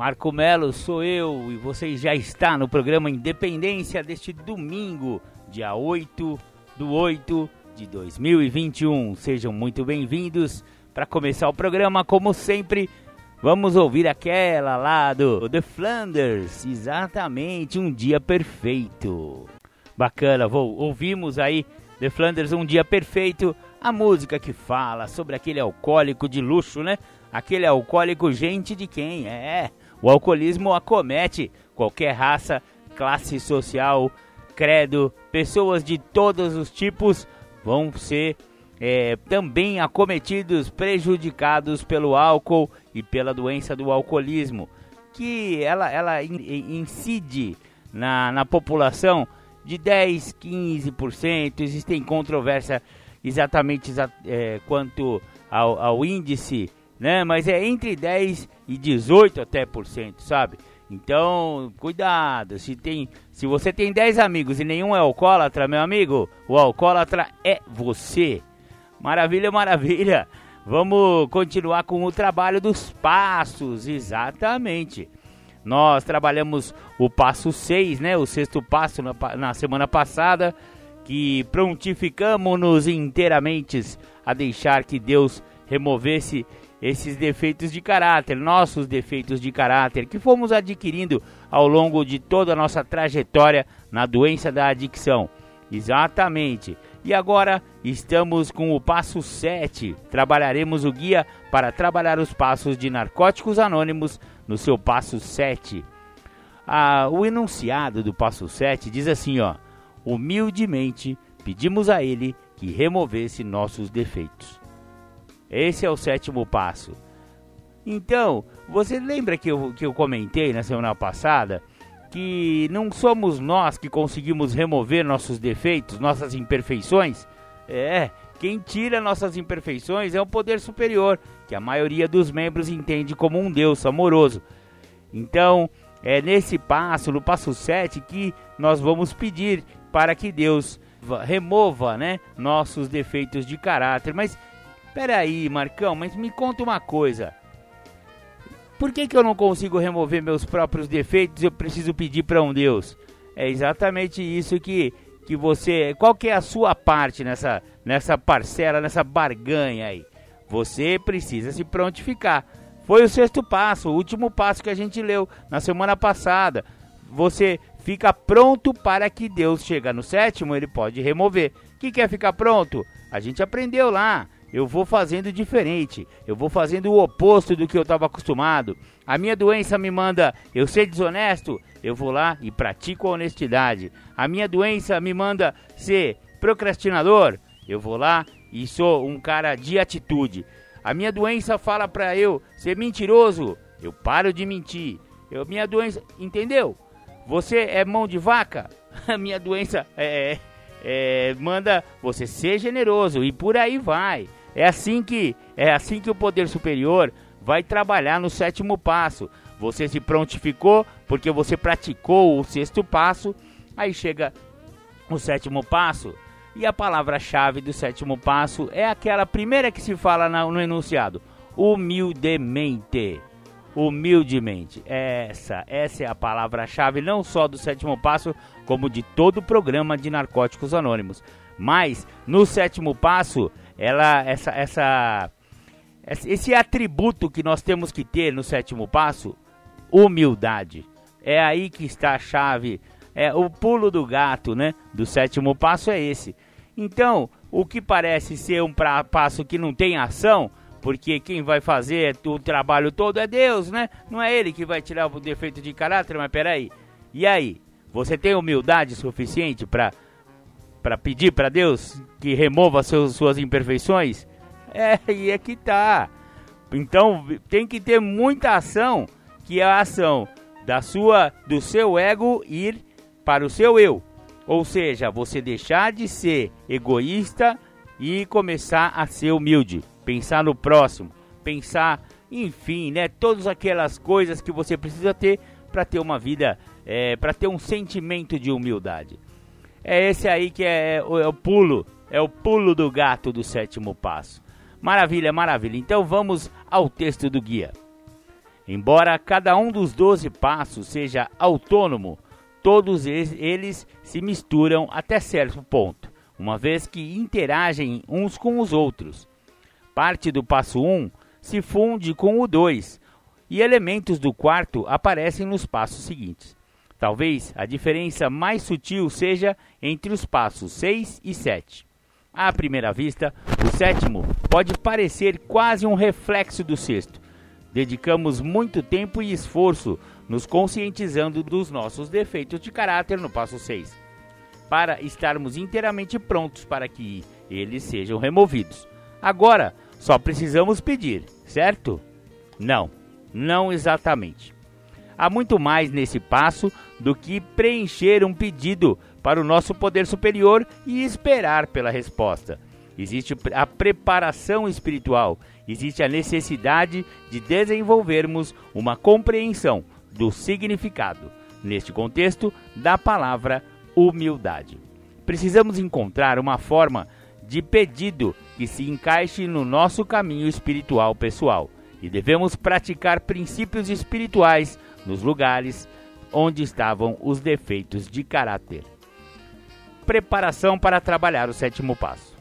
Marco Melo sou eu e você já está no programa Independência deste domingo, dia 8 do 8 de 2021. Sejam muito bem-vindos. Para começar o programa, como sempre, vamos ouvir aquela lá do The Flanders. Exatamente, um dia perfeito. Bacana, vou, ouvimos aí The Flanders, um dia perfeito. A música que fala sobre aquele alcoólico de luxo, né? Aquele alcoólico gente de quem? É, o alcoolismo acomete qualquer raça, classe social, credo, pessoas de todos os tipos vão ser é, também acometidos, prejudicados pelo álcool e pela doença do alcoolismo, que ela, ela incide na, na população de 10, 15%. Existem controvérsia exatamente é, quanto ao, ao índice né? Mas é entre 10 e 18 até por cento, sabe? Então, cuidado, se tem, se você tem 10 amigos e nenhum é alcoólatra, meu amigo, o alcoólatra é você. Maravilha, maravilha. Vamos continuar com o trabalho dos passos, exatamente. Nós trabalhamos o passo 6, né? O sexto passo na, na semana passada, que prontificamos-nos inteiramente a deixar que Deus removesse esses defeitos de caráter, nossos defeitos de caráter, que fomos adquirindo ao longo de toda a nossa trajetória na doença da adicção. Exatamente. E agora estamos com o passo 7. Trabalharemos o guia para trabalhar os passos de narcóticos anônimos no seu passo 7. Ah, o enunciado do passo 7 diz assim, ó: Humildemente pedimos a ele que removesse nossos defeitos. Esse é o sétimo passo. Então, você lembra que eu, que eu comentei na semana passada que não somos nós que conseguimos remover nossos defeitos, nossas imperfeições? É, quem tira nossas imperfeições é o poder superior, que a maioria dos membros entende como um Deus amoroso. Então, é nesse passo, no passo 7, que nós vamos pedir para que Deus remova né, nossos defeitos de caráter. Mas Peraí, Marcão, mas me conta uma coisa. Por que, que eu não consigo remover meus próprios defeitos eu preciso pedir para um Deus? É exatamente isso que, que você. Qual que é a sua parte nessa, nessa parcela, nessa barganha aí? Você precisa se prontificar. Foi o sexto passo, o último passo que a gente leu na semana passada. Você fica pronto para que Deus chega no sétimo, ele pode remover. O que quer ficar pronto? A gente aprendeu lá eu vou fazendo diferente, eu vou fazendo o oposto do que eu estava acostumado. A minha doença me manda eu ser desonesto, eu vou lá e pratico a honestidade. A minha doença me manda ser procrastinador, eu vou lá e sou um cara de atitude. A minha doença fala para eu ser mentiroso, eu paro de mentir. Eu, minha doença, entendeu? Você é mão de vaca? A minha doença é, é, manda você ser generoso e por aí vai. É assim que é assim que o poder superior vai trabalhar no sétimo passo. Você se prontificou porque você praticou o sexto passo, aí chega o sétimo passo. E a palavra-chave do sétimo passo é aquela primeira que se fala no enunciado: humildemente. Humildemente. Essa, essa é a palavra-chave não só do sétimo passo, como de todo o programa de Narcóticos Anônimos. Mas no sétimo passo ela essa essa esse atributo que nós temos que ter no sétimo passo, humildade. É aí que está a chave, é o pulo do gato, né? Do sétimo passo é esse. Então, o que parece ser um pra, passo que não tem ação, porque quem vai fazer o trabalho todo é Deus, né? Não é ele que vai tirar o defeito de caráter, mas peraí. E aí? Você tem humildade suficiente para para pedir para Deus que remova seus, suas imperfeições? É, e é que tá. Então tem que ter muita ação, que é a ação da sua do seu ego ir para o seu eu. Ou seja, você deixar de ser egoísta e começar a ser humilde, pensar no próximo, pensar, enfim, né, todas aquelas coisas que você precisa ter para ter uma vida, é, para ter um sentimento de humildade. É esse aí que é, é, é o pulo, é o pulo do gato do sétimo passo. Maravilha, maravilha. Então vamos ao texto do guia. Embora cada um dos doze passos seja autônomo, todos eles se misturam até certo ponto, uma vez que interagem uns com os outros. Parte do passo 1 um se funde com o 2 e elementos do quarto aparecem nos passos seguintes. Talvez a diferença mais sutil seja entre os passos 6 e 7. À primeira vista, o sétimo pode parecer quase um reflexo do sexto. Dedicamos muito tempo e esforço nos conscientizando dos nossos defeitos de caráter no passo 6, para estarmos inteiramente prontos para que eles sejam removidos. Agora, só precisamos pedir, certo? Não, não exatamente. Há muito mais nesse passo do que preencher um pedido para o nosso poder superior e esperar pela resposta. Existe a preparação espiritual, existe a necessidade de desenvolvermos uma compreensão do significado, neste contexto, da palavra humildade. Precisamos encontrar uma forma de pedido que se encaixe no nosso caminho espiritual pessoal e devemos praticar princípios espirituais nos lugares onde estavam os defeitos de caráter. Preparação para trabalhar o sétimo passo.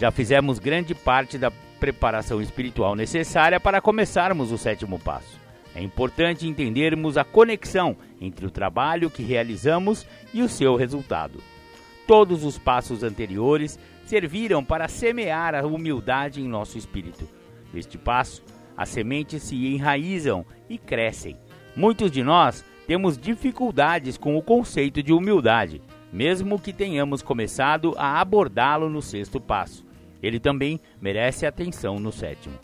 Já fizemos grande parte da preparação espiritual necessária para começarmos o sétimo passo. É importante entendermos a conexão entre o trabalho que realizamos e o seu resultado. Todos os passos anteriores serviram para semear a humildade em nosso espírito. Neste passo, as sementes se enraizam e crescem. Muitos de nós temos dificuldades com o conceito de humildade, mesmo que tenhamos começado a abordá-lo no sexto passo. Ele também merece atenção no sétimo.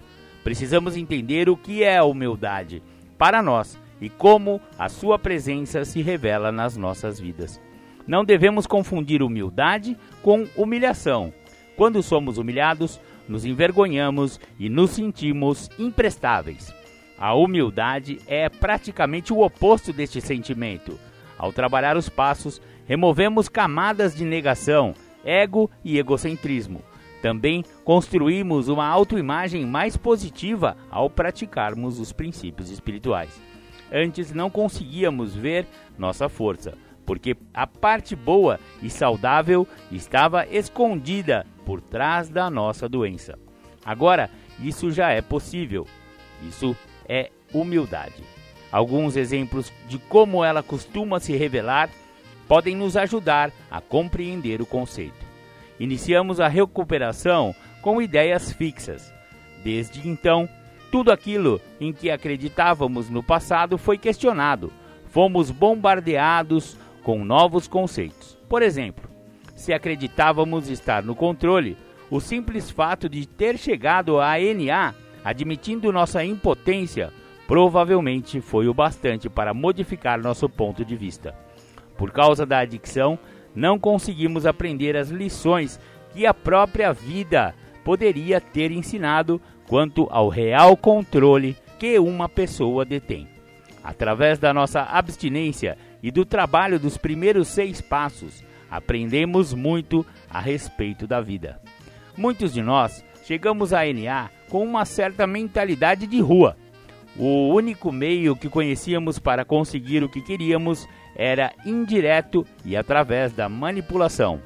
Precisamos entender o que é a humildade para nós e como a sua presença se revela nas nossas vidas. Não devemos confundir humildade com humilhação. Quando somos humilhados, nos envergonhamos e nos sentimos imprestáveis. A humildade é praticamente o oposto deste sentimento. Ao trabalhar os passos, removemos camadas de negação, ego e egocentrismo. Também construímos uma autoimagem mais positiva ao praticarmos os princípios espirituais. Antes não conseguíamos ver nossa força, porque a parte boa e saudável estava escondida por trás da nossa doença. Agora, isso já é possível. Isso é humildade. Alguns exemplos de como ela costuma se revelar podem nos ajudar a compreender o conceito iniciamos a recuperação com ideias fixas. Desde então, tudo aquilo em que acreditávamos no passado foi questionado. Fomos bombardeados com novos conceitos. Por exemplo, se acreditávamos estar no controle, o simples fato de ter chegado à NA admitindo nossa impotência provavelmente foi o bastante para modificar nosso ponto de vista. Por causa da adicção, não conseguimos aprender as lições que a própria vida poderia ter ensinado quanto ao real controle que uma pessoa detém. Através da nossa abstinência e do trabalho dos primeiros seis passos, aprendemos muito a respeito da vida. Muitos de nós chegamos à NA com uma certa mentalidade de rua. O único meio que conhecíamos para conseguir o que queríamos era indireto e através da manipulação.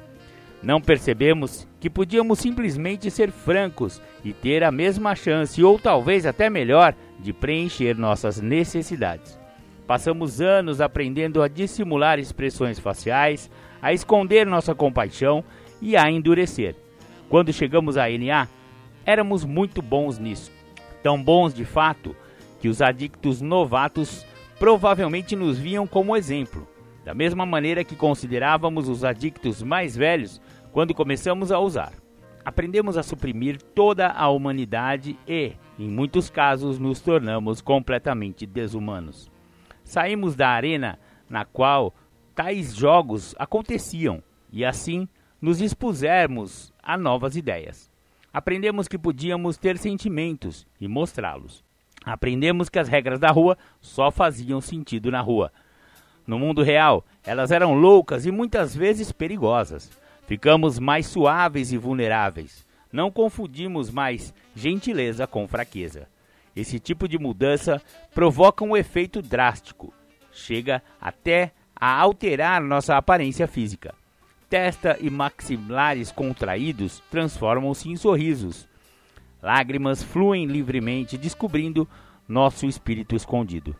Não percebemos que podíamos simplesmente ser francos e ter a mesma chance, ou talvez até melhor, de preencher nossas necessidades. Passamos anos aprendendo a dissimular expressões faciais, a esconder nossa compaixão e a endurecer. Quando chegamos à NA, éramos muito bons nisso. Tão bons de fato que os adictos novatos provavelmente nos viam como exemplo, da mesma maneira que considerávamos os adictos mais velhos quando começamos a usar. Aprendemos a suprimir toda a humanidade e, em muitos casos, nos tornamos completamente desumanos. saímos da arena na qual tais jogos aconteciam e assim nos expusermos a novas ideias. Aprendemos que podíamos ter sentimentos e mostrá-los. Aprendemos que as regras da rua só faziam sentido na rua. No mundo real, elas eram loucas e muitas vezes perigosas. Ficamos mais suaves e vulneráveis. Não confundimos mais gentileza com fraqueza. Esse tipo de mudança provoca um efeito drástico. Chega até a alterar nossa aparência física. Testa e maxilares contraídos transformam-se em sorrisos. Lágrimas fluem livremente, descobrindo nosso espírito escondido.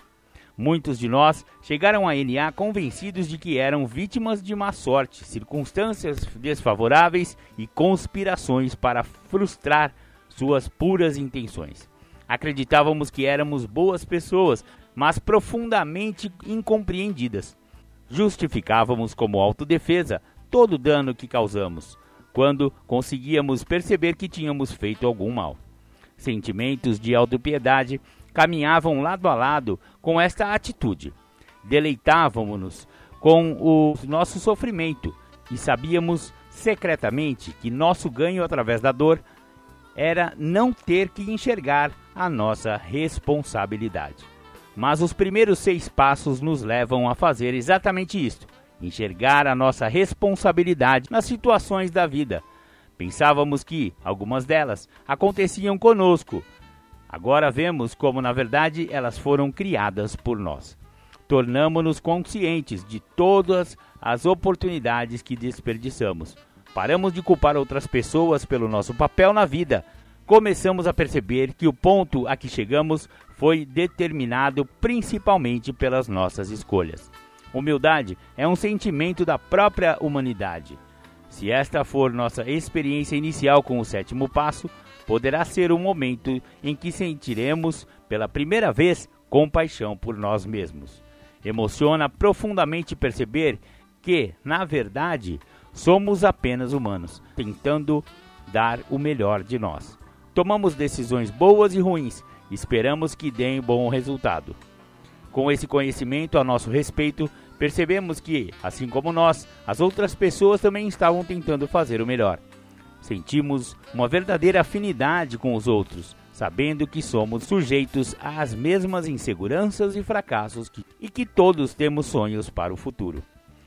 Muitos de nós chegaram a NA convencidos de que eram vítimas de má sorte, circunstâncias desfavoráveis e conspirações para frustrar suas puras intenções. Acreditávamos que éramos boas pessoas, mas profundamente incompreendidas. Justificávamos como autodefesa todo o dano que causamos, quando conseguíamos perceber que tínhamos feito algum mal. Sentimentos de autopiedade caminhavam lado a lado com esta atitude. Deleitávamos-nos com o nosso sofrimento e sabíamos secretamente que nosso ganho através da dor era não ter que enxergar a nossa responsabilidade. Mas os primeiros seis passos nos levam a fazer exatamente isto: enxergar a nossa responsabilidade nas situações da vida. Pensávamos que algumas delas aconteciam conosco. Agora vemos como, na verdade, elas foram criadas por nós. Tornamos-nos conscientes de todas as oportunidades que desperdiçamos Paramos de culpar outras pessoas pelo nosso papel na vida. Começamos a perceber que o ponto a que chegamos foi determinado principalmente pelas nossas escolhas. Humildade é um sentimento da própria humanidade. Se esta for nossa experiência inicial com o sétimo passo, poderá ser o momento em que sentiremos pela primeira vez compaixão por nós mesmos. Emociona profundamente perceber que, na verdade, Somos apenas humanos, tentando dar o melhor de nós. Tomamos decisões boas e ruins, esperamos que deem bom resultado. Com esse conhecimento a nosso respeito, percebemos que, assim como nós, as outras pessoas também estavam tentando fazer o melhor. Sentimos uma verdadeira afinidade com os outros, sabendo que somos sujeitos às mesmas inseguranças e fracassos que, e que todos temos sonhos para o futuro.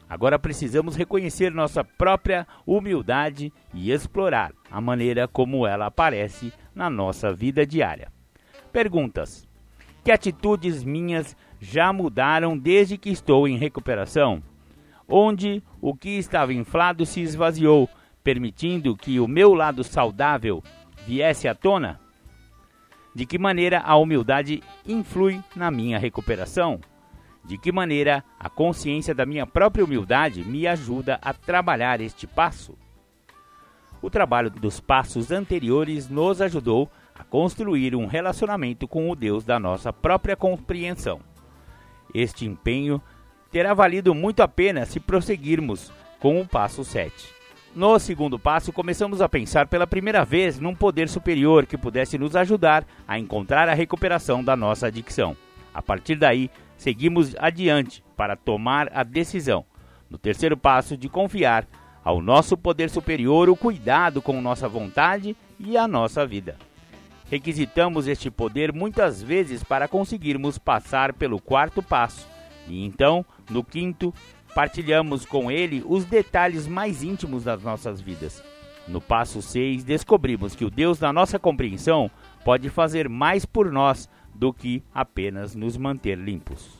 Agora precisamos reconhecer nossa própria humildade e explorar a maneira como ela aparece na nossa vida diária. Perguntas: Que atitudes minhas já mudaram desde que estou em recuperação? Onde o que estava inflado se esvaziou, permitindo que o meu lado saudável viesse à tona? De que maneira a humildade influi na minha recuperação? De que maneira a consciência da minha própria humildade me ajuda a trabalhar este passo? O trabalho dos passos anteriores nos ajudou a construir um relacionamento com o Deus da nossa própria compreensão. Este empenho terá valido muito a pena se prosseguirmos com o passo 7. No segundo passo, começamos a pensar pela primeira vez num poder superior que pudesse nos ajudar a encontrar a recuperação da nossa adicção. A partir daí, seguimos adiante para tomar a decisão, no terceiro passo, de confiar ao nosso poder superior o cuidado com nossa vontade e a nossa vida. Requisitamos este poder muitas vezes para conseguirmos passar pelo quarto passo, e então, no quinto, partilhamos com ele os detalhes mais íntimos das nossas vidas. No passo 6, descobrimos que o Deus da nossa compreensão pode fazer mais por nós do que apenas nos manter limpos.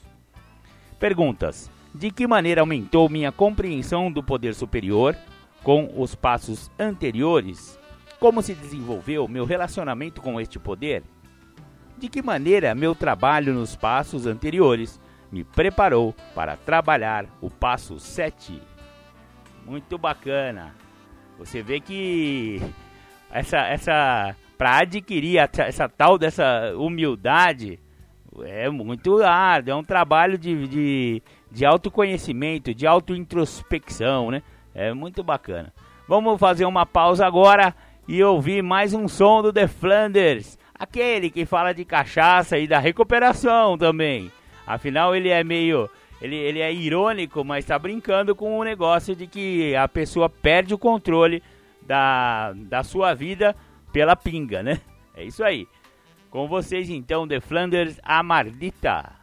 Perguntas: De que maneira aumentou minha compreensão do poder superior com os passos anteriores? Como se desenvolveu meu relacionamento com este poder? De que maneira meu trabalho nos passos anteriores me preparou para trabalhar o passo 7? Muito bacana. Você vê que essa essa para adquirir essa tal dessa humildade é muito árduo, é um trabalho de, de, de autoconhecimento, de autointrospecção, né? É muito bacana. Vamos fazer uma pausa agora e ouvir mais um som do The Flanders, aquele que fala de cachaça e da recuperação também. Afinal, ele é meio. Ele, ele é irônico, mas está brincando com o negócio de que a pessoa perde o controle da, da sua vida pela pinga, né? É isso aí. Com vocês então, The Flanders Amardita.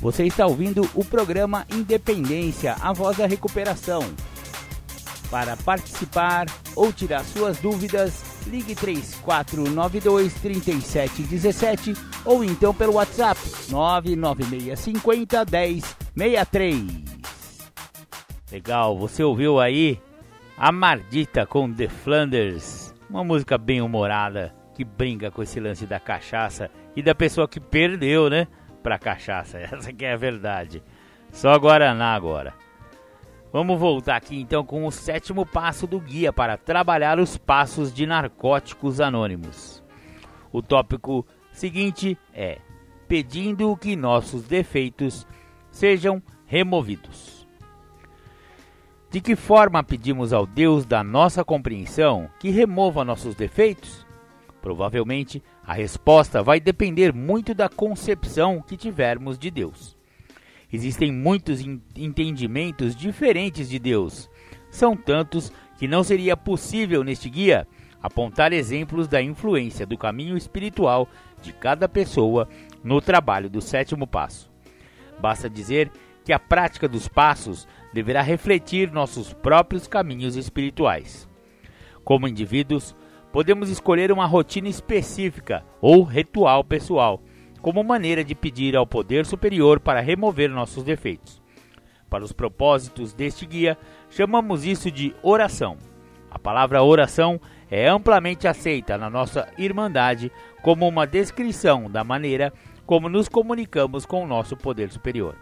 Você está ouvindo o programa Independência, a voz da recuperação. Para participar ou tirar suas dúvidas, ligue 3492 3717 ou então pelo WhatsApp 99650 1063. Legal, você ouviu aí a Mardita com The Flanders, uma música bem humorada que brinca com esse lance da cachaça e da pessoa que perdeu, né, pra cachaça. Essa que é a verdade. Só Guaraná agora. Vamos voltar aqui então com o sétimo passo do guia para trabalhar os passos de narcóticos anônimos. O tópico seguinte é: pedindo que nossos defeitos sejam removidos. De que forma pedimos ao Deus da nossa compreensão que remova nossos defeitos? Provavelmente a resposta vai depender muito da concepção que tivermos de Deus. Existem muitos entendimentos diferentes de Deus. São tantos que não seria possível neste guia apontar exemplos da influência do caminho espiritual de cada pessoa no trabalho do sétimo passo. Basta dizer que a prática dos passos deverá refletir nossos próprios caminhos espirituais. Como indivíduos, podemos escolher uma rotina específica ou ritual pessoal como maneira de pedir ao poder superior para remover nossos defeitos. Para os propósitos deste guia, chamamos isso de oração. A palavra oração é amplamente aceita na nossa Irmandade como uma descrição da maneira como nos comunicamos com o nosso poder superior.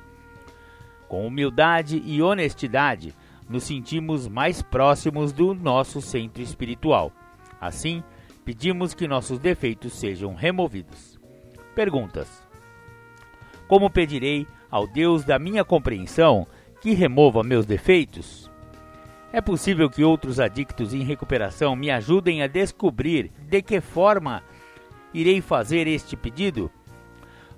Com humildade e honestidade, nos sentimos mais próximos do nosso centro espiritual. Assim, pedimos que nossos defeitos sejam removidos. Perguntas: Como pedirei ao Deus da minha compreensão que remova meus defeitos? É possível que outros adictos em recuperação me ajudem a descobrir de que forma irei fazer este pedido?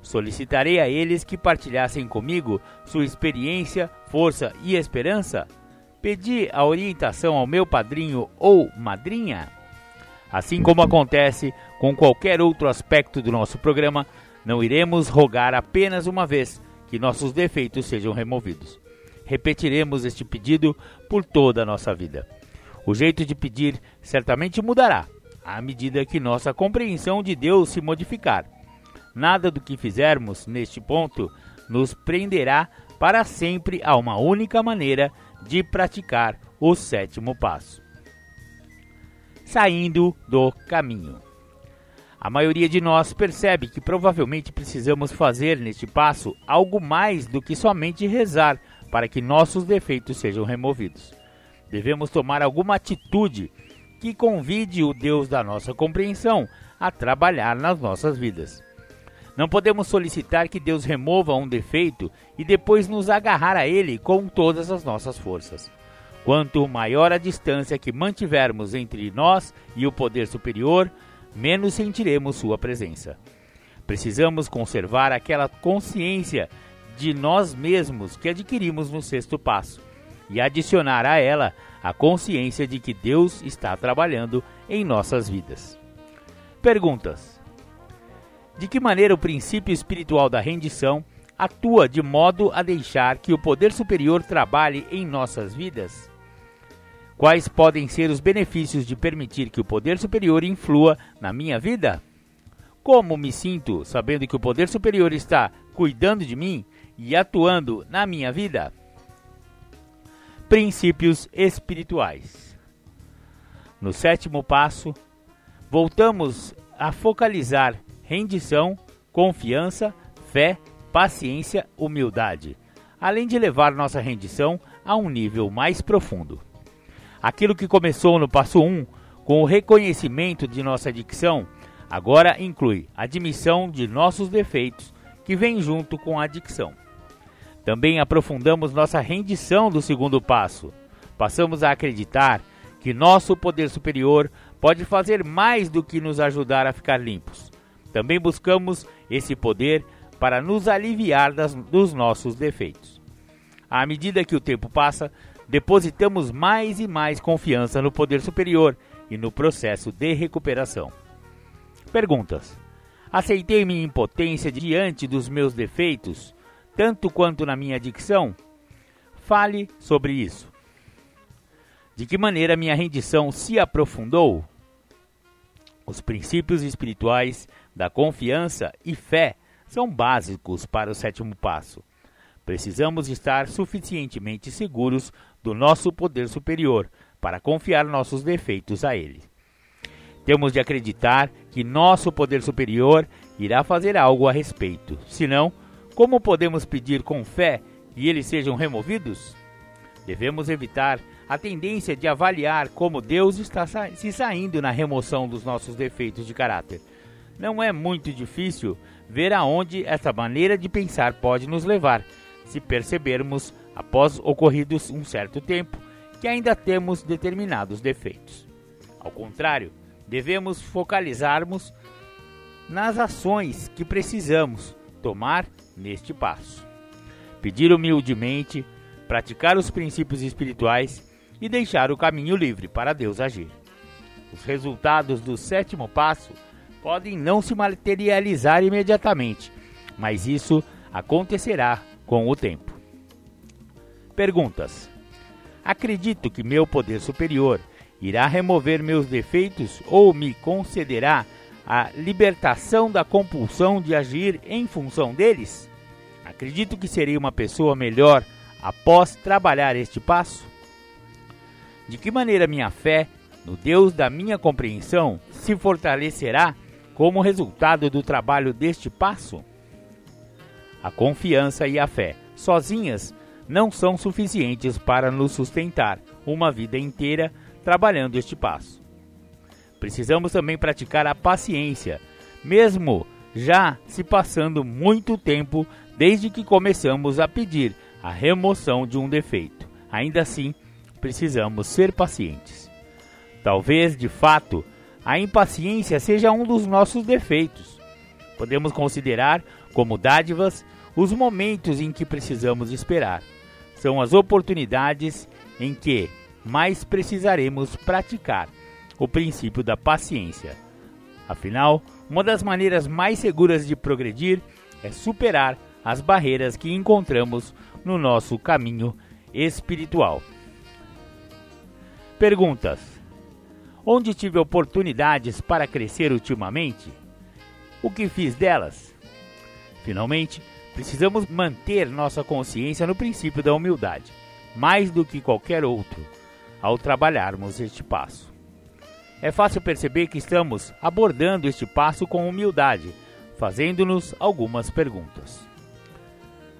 Solicitarei a eles que partilhassem comigo sua experiência, força e esperança? Pedi a orientação ao meu padrinho ou madrinha? Assim como acontece com qualquer outro aspecto do nosso programa, não iremos rogar apenas uma vez que nossos defeitos sejam removidos. Repetiremos este pedido por toda a nossa vida. O jeito de pedir certamente mudará à medida que nossa compreensão de Deus se modificar. Nada do que fizermos neste ponto nos prenderá para sempre a uma única maneira de praticar o sétimo passo saindo do caminho. A maioria de nós percebe que provavelmente precisamos fazer neste passo algo mais do que somente rezar para que nossos defeitos sejam removidos. Devemos tomar alguma atitude que convide o Deus da nossa compreensão a trabalhar nas nossas vidas. Não podemos solicitar que Deus remova um defeito e depois nos agarrar a ele com todas as nossas forças. Quanto maior a distância que mantivermos entre nós e o poder superior, menos sentiremos sua presença. Precisamos conservar aquela consciência de nós mesmos que adquirimos no sexto passo e adicionar a ela a consciência de que Deus está trabalhando em nossas vidas. Perguntas: De que maneira o princípio espiritual da rendição atua de modo a deixar que o poder superior trabalhe em nossas vidas? Quais podem ser os benefícios de permitir que o poder superior influa na minha vida? Como me sinto sabendo que o poder superior está cuidando de mim e atuando na minha vida? Princípios espirituais. No sétimo passo, voltamos a focalizar rendição, confiança, fé, paciência, humildade, além de levar nossa rendição a um nível mais profundo. Aquilo que começou no passo 1, com o reconhecimento de nossa adicção, agora inclui admissão de nossos defeitos, que vem junto com a adicção. Também aprofundamos nossa rendição do segundo passo. Passamos a acreditar que nosso poder superior pode fazer mais do que nos ajudar a ficar limpos. Também buscamos esse poder para nos aliviar das, dos nossos defeitos. À medida que o tempo passa, depositamos mais e mais confiança no poder superior e no processo de recuperação. Perguntas: Aceitei minha impotência diante dos meus defeitos, tanto quanto na minha adicção? Fale sobre isso. De que maneira minha rendição se aprofundou? Os princípios espirituais da confiança e fé são básicos para o sétimo passo. Precisamos estar suficientemente seguros do nosso poder superior para confiar nossos defeitos a ele. Temos de acreditar que nosso poder superior irá fazer algo a respeito. Senão, como podemos pedir com fé que eles sejam removidos? Devemos evitar a tendência de avaliar como Deus está se saindo na remoção dos nossos defeitos de caráter. Não é muito difícil ver aonde essa maneira de pensar pode nos levar, se percebermos, após ocorridos um certo tempo, que ainda temos determinados defeitos. Ao contrário, devemos focalizarmos nas ações que precisamos tomar neste passo. Pedir humildemente, praticar os princípios espirituais e deixar o caminho livre para Deus agir. Os resultados do sétimo passo podem não se materializar imediatamente, mas isso acontecerá com o tempo. Perguntas: Acredito que meu poder superior irá remover meus defeitos ou me concederá a libertação da compulsão de agir em função deles? Acredito que serei uma pessoa melhor após trabalhar este passo? De que maneira minha fé no Deus da minha compreensão se fortalecerá como resultado do trabalho deste passo? A confiança e a fé, sozinhas, não são suficientes para nos sustentar uma vida inteira trabalhando este passo. Precisamos também praticar a paciência, mesmo já se passando muito tempo desde que começamos a pedir a remoção de um defeito. Ainda assim, precisamos ser pacientes. Talvez, de fato, a impaciência seja um dos nossos defeitos. Podemos considerar como dádivas os momentos em que precisamos esperar. São as oportunidades em que mais precisaremos praticar o princípio da paciência. Afinal, uma das maneiras mais seguras de progredir é superar as barreiras que encontramos no nosso caminho espiritual. Perguntas: Onde tive oportunidades para crescer ultimamente? O que fiz delas? Finalmente, precisamos manter nossa consciência no princípio da humildade, mais do que qualquer outro, ao trabalharmos este passo. É fácil perceber que estamos abordando este passo com humildade, fazendo-nos algumas perguntas.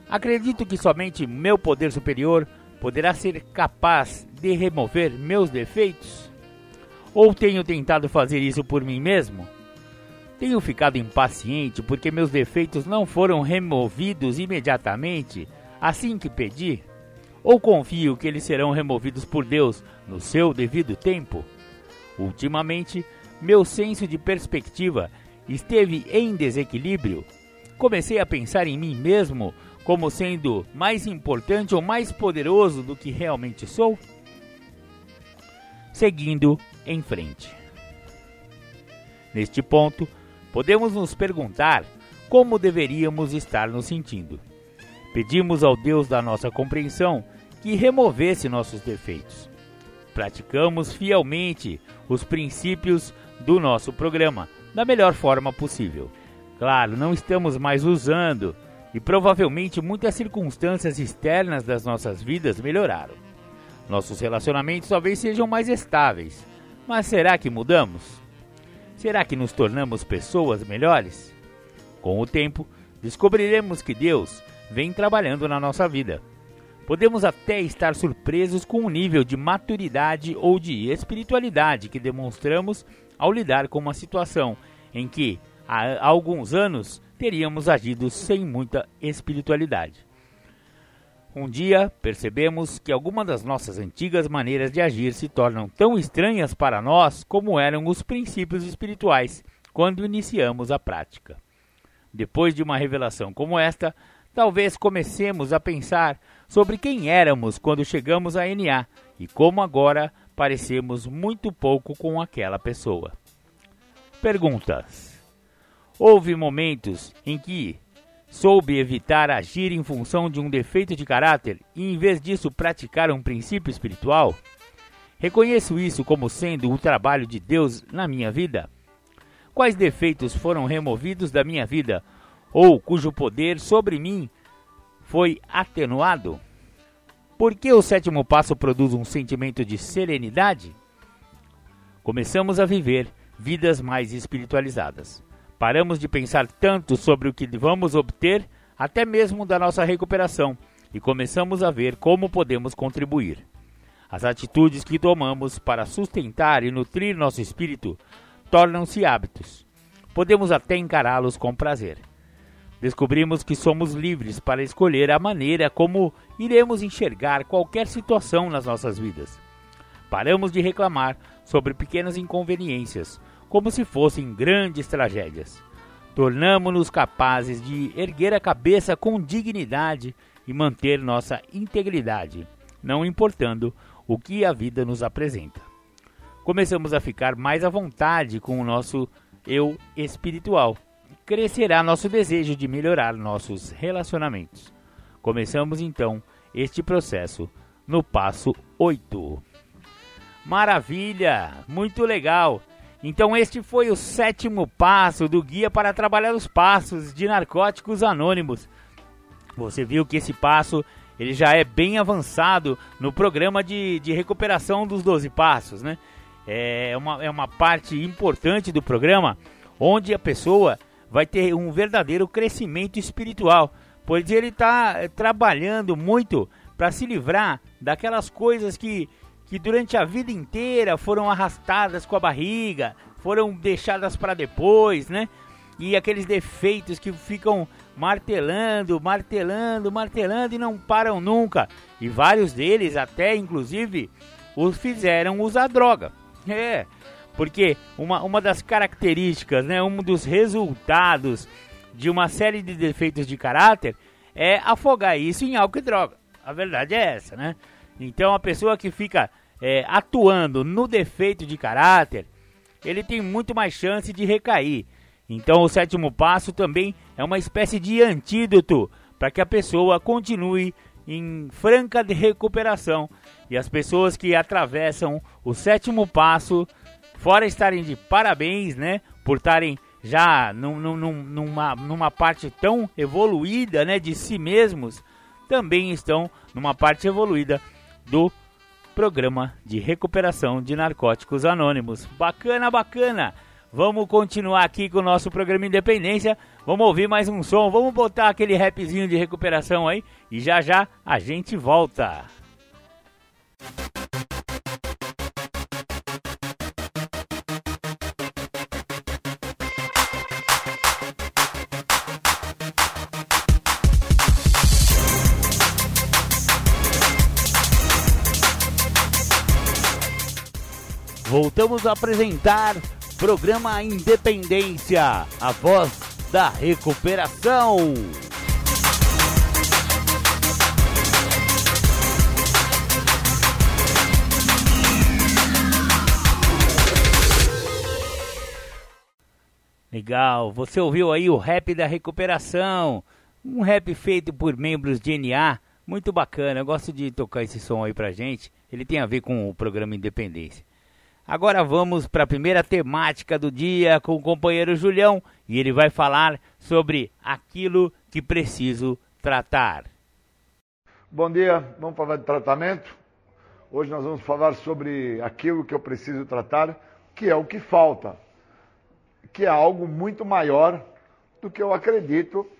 Acredito que somente meu poder superior poderá ser capaz de remover meus defeitos? Ou tenho tentado fazer isso por mim mesmo? Tenho ficado impaciente porque meus defeitos não foram removidos imediatamente assim que pedi? Ou confio que eles serão removidos por Deus no seu devido tempo? Ultimamente, meu senso de perspectiva esteve em desequilíbrio. Comecei a pensar em mim mesmo como sendo mais importante ou mais poderoso do que realmente sou? Seguindo em frente. Neste ponto, podemos nos perguntar como deveríamos estar nos sentindo. Pedimos ao Deus da nossa compreensão que removesse nossos defeitos. Praticamos fielmente os princípios do nosso programa da melhor forma possível. Claro, não estamos mais usando e provavelmente muitas circunstâncias externas das nossas vidas melhoraram. Nossos relacionamentos talvez sejam mais estáveis, mas será que mudamos? Será que nos tornamos pessoas melhores? Com o tempo, descobriremos que Deus vem trabalhando na nossa vida. Podemos até estar surpresos com o nível de maturidade ou de espiritualidade que demonstramos ao lidar com uma situação em que há alguns anos teríamos agido sem muita espiritualidade. Um dia percebemos que algumas das nossas antigas maneiras de agir se tornam tão estranhas para nós como eram os princípios espirituais quando iniciamos a prática. Depois de uma revelação como esta, talvez comecemos a pensar sobre quem éramos quando chegamos a NA e como agora parecemos muito pouco com aquela pessoa. Perguntas: Houve momentos em que soube evitar agir em função de um defeito de caráter e, em vez disso, praticar um princípio espiritual? Reconheço isso como sendo um trabalho de Deus na minha vida? Quais defeitos foram removidos da minha vida ou cujo poder sobre mim foi atenuado? Por que o sétimo passo produz um sentimento de serenidade? Começamos a viver vidas mais espiritualizadas. Paramos de pensar tanto sobre o que vamos obter, até mesmo da nossa recuperação, e começamos a ver como podemos contribuir. As atitudes que tomamos para sustentar e nutrir nosso espírito tornam-se hábitos. Podemos até encará-los com prazer. Descobrimos que somos livres para escolher a maneira como iremos enxergar qualquer situação nas nossas vidas. Paramos de reclamar sobre pequenas inconveniências, como se fossem grandes tragédias. Tornamo-nos capazes de erguer a cabeça com dignidade e manter nossa integridade, não importando o que a vida nos apresenta. Começamos a ficar mais à vontade com o nosso eu espiritual. Crescerá nosso desejo de melhorar nossos relacionamentos. Começamos então este processo no passo 8. Maravilha! Muito legal! Então este foi o sétimo passo do guia para trabalhar os passos de narcóticos anônimos. Você viu que esse passo ele já é bem avançado no programa de, de recuperação dos 12 passos, né? É uma, é uma parte importante do programa onde a pessoa vai ter um verdadeiro crescimento espiritual, pois ele está trabalhando muito para se livrar daquelas coisas que que durante a vida inteira foram arrastadas com a barriga, foram deixadas para depois, né? E aqueles defeitos que ficam martelando, martelando, martelando e não param nunca. E vários deles até inclusive os fizeram usar droga. É, porque uma, uma das características, né, um dos resultados de uma série de defeitos de caráter é afogar isso em álcool e droga. A verdade é essa, né? Então a pessoa que fica é, atuando no defeito de caráter, ele tem muito mais chance de recair. Então o sétimo passo também é uma espécie de antídoto para que a pessoa continue em franca recuperação. E as pessoas que atravessam o sétimo passo, fora estarem de parabéns, né, por estarem já num, num, numa, numa parte tão evoluída, né, de si mesmos, também estão numa parte evoluída do programa de recuperação de narcóticos anônimos. Bacana, bacana! Vamos continuar aqui com o nosso programa Independência. Vamos ouvir mais um som, vamos botar aquele rapzinho de recuperação aí e já já a gente volta. Voltamos a apresentar programa Independência, a voz da recuperação. Legal, você ouviu aí o rap da recuperação, um rap feito por membros de NA, muito bacana. Eu gosto de tocar esse som aí pra gente. Ele tem a ver com o programa Independência. Agora vamos para a primeira temática do dia com o companheiro Julião e ele vai falar sobre aquilo que preciso tratar. Bom dia, vamos falar de tratamento. Hoje nós vamos falar sobre aquilo que eu preciso tratar, que é o que falta, que é algo muito maior do que eu acredito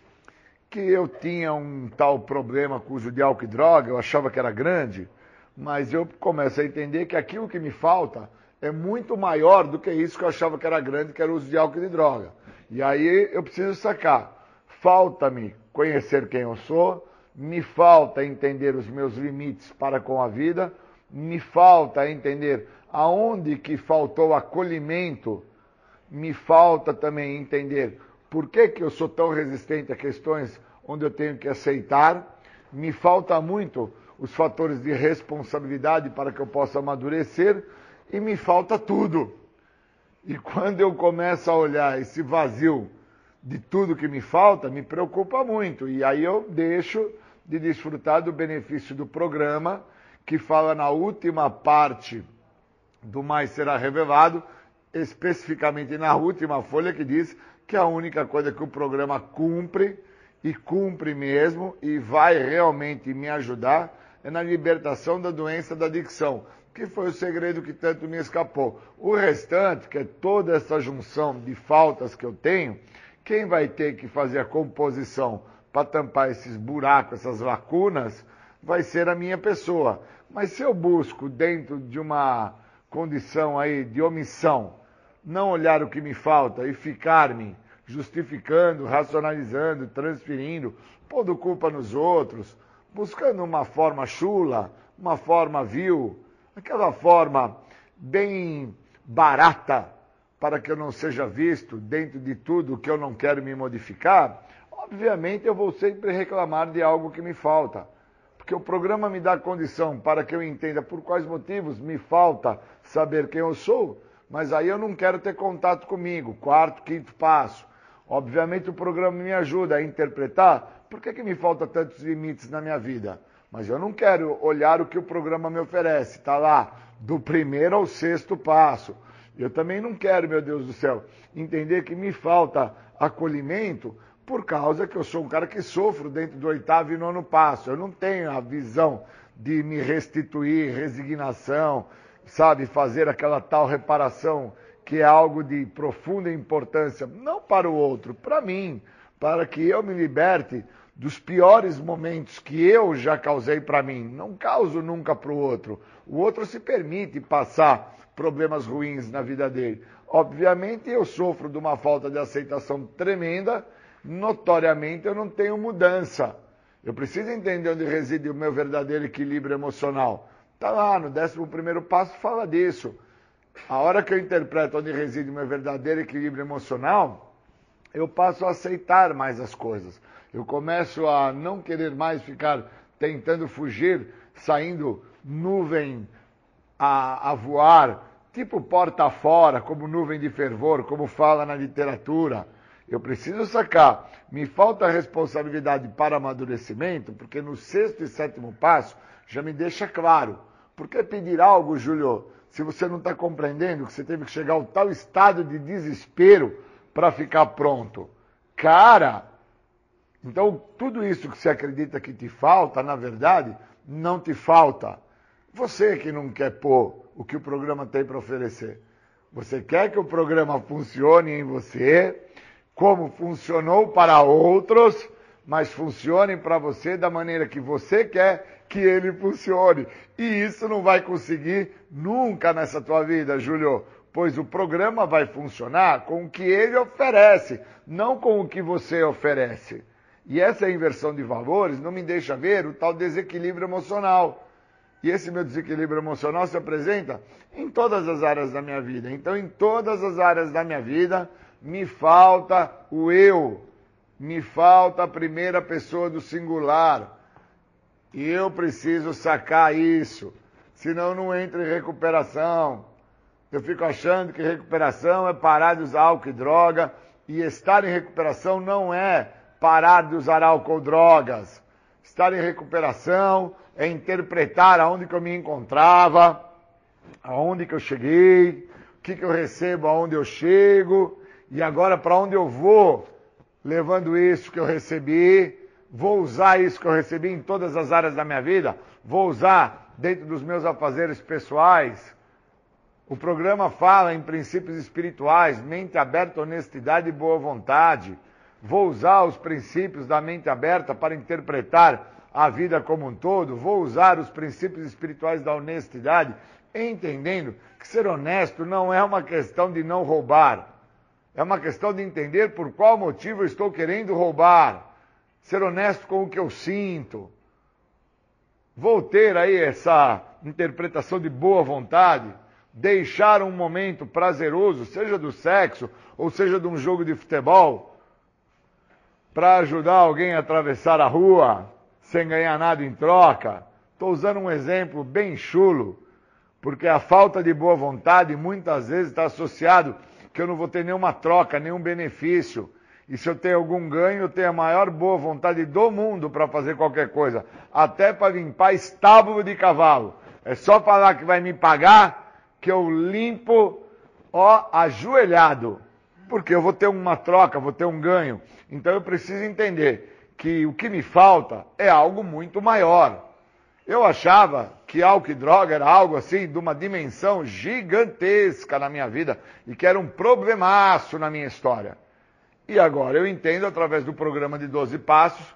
que eu tinha um tal problema com o uso de álcool e droga, eu achava que era grande, mas eu começo a entender que aquilo que me falta é muito maior do que isso que eu achava que era grande, que era o uso de álcool e de droga. E aí eu preciso sacar. Falta-me conhecer quem eu sou, me falta entender os meus limites para com a vida, me falta entender aonde que faltou acolhimento, me falta também entender por que, que eu sou tão resistente a questões onde eu tenho que aceitar, me falta muito os fatores de responsabilidade para que eu possa amadurecer e me falta tudo. E quando eu começo a olhar esse vazio de tudo que me falta, me preocupa muito. E aí eu deixo de desfrutar do benefício do programa, que fala na última parte do mais será revelado, especificamente na última folha, que diz que a única coisa que o programa cumpre, e cumpre mesmo, e vai realmente me ajudar, é na libertação da doença da adicção que foi o segredo que tanto me escapou. O restante, que é toda essa junção de faltas que eu tenho, quem vai ter que fazer a composição para tampar esses buracos, essas lacunas, vai ser a minha pessoa. Mas se eu busco dentro de uma condição aí de omissão, não olhar o que me falta e ficar-me justificando, racionalizando, transferindo, pondo culpa nos outros, buscando uma forma chula, uma forma vil, aquela forma bem barata para que eu não seja visto dentro de tudo que eu não quero me modificar, obviamente eu vou sempre reclamar de algo que me falta. Porque o programa me dá condição para que eu entenda por quais motivos me falta saber quem eu sou, mas aí eu não quero ter contato comigo. Quarto, quinto passo. Obviamente o programa me ajuda a interpretar por que, que me falta tantos limites na minha vida. Mas eu não quero olhar o que o programa me oferece. Está lá, do primeiro ao sexto passo. Eu também não quero, meu Deus do céu, entender que me falta acolhimento por causa que eu sou um cara que sofro dentro do oitavo e nono passo. Eu não tenho a visão de me restituir, resignação, sabe, fazer aquela tal reparação que é algo de profunda importância, não para o outro, para mim, para que eu me liberte dos piores momentos que eu já causei para mim. Não causo nunca para o outro. O outro se permite passar problemas ruins na vida dele. Obviamente eu sofro de uma falta de aceitação tremenda. Notoriamente eu não tenho mudança. Eu preciso entender onde reside o meu verdadeiro equilíbrio emocional. Está lá, no 11 passo fala disso. A hora que eu interpreto onde reside o meu verdadeiro equilíbrio emocional, eu passo a aceitar mais as coisas eu começo a não querer mais ficar tentando fugir, saindo nuvem a, a voar, tipo porta fora, como nuvem de fervor, como fala na literatura. Eu preciso sacar. Me falta responsabilidade para amadurecimento, porque no sexto e sétimo passo já me deixa claro. Por que pedir algo, Júlio, se você não está compreendendo que você teve que chegar ao tal estado de desespero para ficar pronto? Cara, então, tudo isso que você acredita que te falta, na verdade, não te falta. Você que não quer pôr o que o programa tem para oferecer. Você quer que o programa funcione em você, como funcionou para outros, mas funcione para você da maneira que você quer que ele funcione. E isso não vai conseguir nunca nessa tua vida, Júlio, pois o programa vai funcionar com o que ele oferece, não com o que você oferece. E essa inversão de valores não me deixa ver o tal desequilíbrio emocional. E esse meu desequilíbrio emocional se apresenta em todas as áreas da minha vida. Então, em todas as áreas da minha vida, me falta o eu, me falta a primeira pessoa do singular. E eu preciso sacar isso, senão não entro em recuperação. Eu fico achando que recuperação é parar de usar álcool e droga, e estar em recuperação não é parar de usar álcool drogas. Estar em recuperação é interpretar aonde que eu me encontrava, aonde que eu cheguei, o que que eu recebo aonde eu chego, e agora para onde eu vou, levando isso que eu recebi, vou usar isso que eu recebi em todas as áreas da minha vida, vou usar dentro dos meus afazeres pessoais. O programa fala em princípios espirituais, mente aberta, honestidade e boa vontade. Vou usar os princípios da mente aberta para interpretar a vida como um todo. Vou usar os princípios espirituais da honestidade entendendo que ser honesto não é uma questão de não roubar. É uma questão de entender por qual motivo eu estou querendo roubar. Ser honesto com o que eu sinto. Vou ter aí essa interpretação de boa vontade, deixar um momento prazeroso, seja do sexo ou seja de um jogo de futebol, para ajudar alguém a atravessar a rua sem ganhar nada em troca. Estou usando um exemplo bem chulo, porque a falta de boa vontade muitas vezes está associado que eu não vou ter nenhuma troca, nenhum benefício. E se eu tenho algum ganho, eu tenho a maior boa vontade do mundo para fazer qualquer coisa. Até para limpar estábulo de cavalo. É só falar que vai me pagar que eu limpo, ó, ajoelhado. Porque eu vou ter uma troca, vou ter um ganho. Então eu preciso entender que o que me falta é algo muito maior. Eu achava que álcool e droga era algo assim de uma dimensão gigantesca na minha vida e que era um problemaço na minha história. E agora eu entendo através do programa de 12 passos,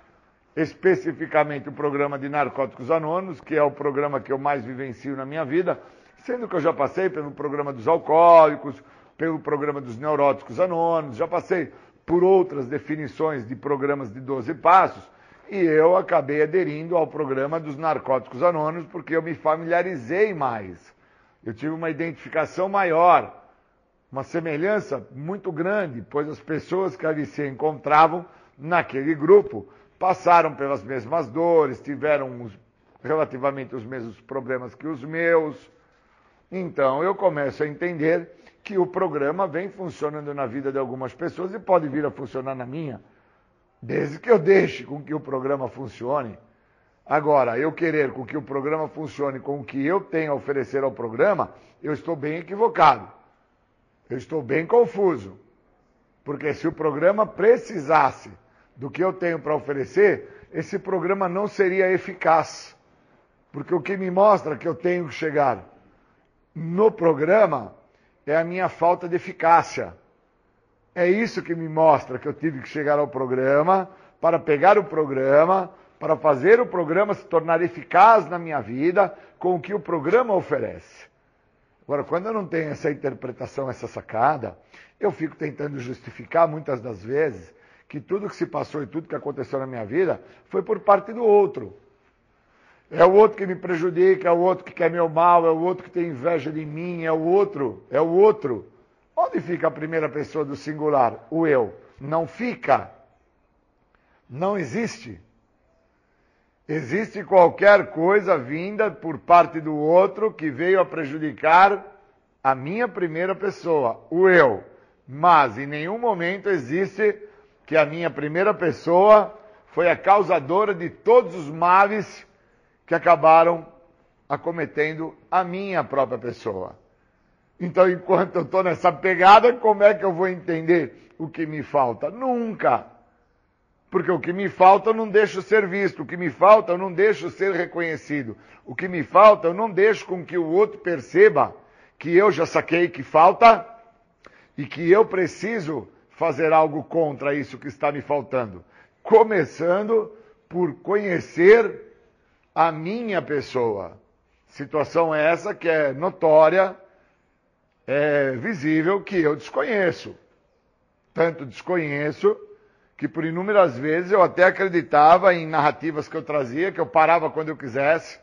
especificamente o programa de Narcóticos Anônimos, que é o programa que eu mais vivencio na minha vida, sendo que eu já passei pelo programa dos alcoólicos, pelo programa dos neuróticos anônimos, já passei por outras definições de programas de 12 passos, e eu acabei aderindo ao programa dos Narcóticos Anônimos porque eu me familiarizei mais. Eu tive uma identificação maior, uma semelhança muito grande, pois as pessoas que ali se encontravam naquele grupo passaram pelas mesmas dores, tiveram os, relativamente os mesmos problemas que os meus. Então eu começo a entender que o programa vem funcionando na vida de algumas pessoas e pode vir a funcionar na minha. Desde que eu deixe com que o programa funcione. Agora, eu querer com que o programa funcione com o que eu tenho a oferecer ao programa, eu estou bem equivocado. Eu estou bem confuso. Porque se o programa precisasse do que eu tenho para oferecer, esse programa não seria eficaz. Porque o que me mostra que eu tenho que chegar no programa é a minha falta de eficácia. É isso que me mostra que eu tive que chegar ao programa para pegar o programa, para fazer o programa se tornar eficaz na minha vida com o que o programa oferece. Agora, quando eu não tenho essa interpretação, essa sacada, eu fico tentando justificar muitas das vezes que tudo que se passou e tudo que aconteceu na minha vida foi por parte do outro. É o outro que me prejudica, é o outro que quer meu mal, é o outro que tem inveja de mim, é o outro, é o outro. Onde fica a primeira pessoa do singular? O eu. Não fica. Não existe. Existe qualquer coisa vinda por parte do outro que veio a prejudicar a minha primeira pessoa, o eu. Mas em nenhum momento existe que a minha primeira pessoa foi a causadora de todos os males que acabaram acometendo a minha própria pessoa. Então, enquanto eu estou nessa pegada, como é que eu vou entender o que me falta? Nunca. Porque o que me falta eu não deixo ser visto, o que me falta eu não deixo ser reconhecido, o que me falta eu não deixo com que o outro perceba que eu já saquei que falta e que eu preciso fazer algo contra isso que está me faltando. Começando por conhecer a minha pessoa. Situação essa que é notória é visível que eu desconheço. Tanto desconheço que por inúmeras vezes eu até acreditava em narrativas que eu trazia, que eu parava quando eu quisesse,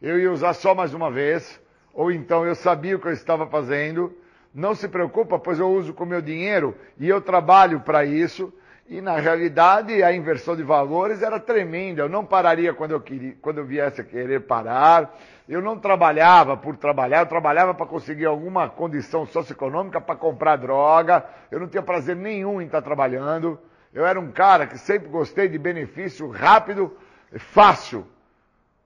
eu ia usar só mais uma vez, ou então eu sabia o que eu estava fazendo. Não se preocupa, pois eu uso com meu dinheiro e eu trabalho para isso. E na realidade a inversão de valores era tremenda. Eu não pararia quando eu, queria, quando eu viesse a querer parar. Eu não trabalhava por trabalhar, eu trabalhava para conseguir alguma condição socioeconômica para comprar droga. Eu não tinha prazer nenhum em estar trabalhando. Eu era um cara que sempre gostei de benefício rápido e fácil.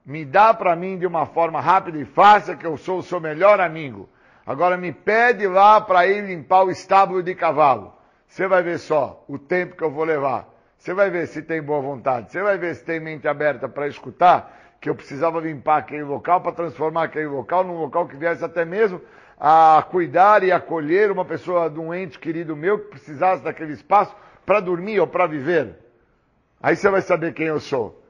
Me dá para mim de uma forma rápida e fácil que eu sou o seu melhor amigo. Agora me pede lá para ir limpar o estábulo de cavalo. Você vai ver só o tempo que eu vou levar. Você vai ver se tem boa vontade. Você vai ver se tem mente aberta para escutar que eu precisava limpar aquele local para transformar aquele local num local que viesse até mesmo a cuidar e acolher uma pessoa de um ente querido meu que precisasse daquele espaço para dormir ou para viver. Aí você vai saber quem eu sou.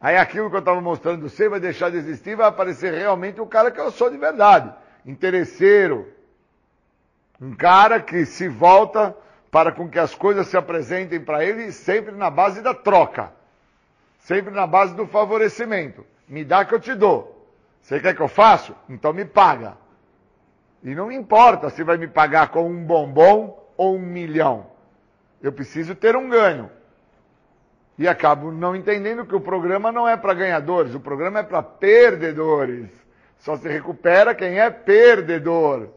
Aí aquilo que eu estava mostrando você vai deixar de existir, vai aparecer realmente o cara que eu sou de verdade. Interesseiro. Um cara que se volta para com que as coisas se apresentem para ele sempre na base da troca. Sempre na base do favorecimento. Me dá que eu te dou. Você quer que eu faça? Então me paga. E não importa se vai me pagar com um bombom ou um milhão. Eu preciso ter um ganho. E acabo não entendendo que o programa não é para ganhadores, o programa é para perdedores. Só se recupera quem é perdedor.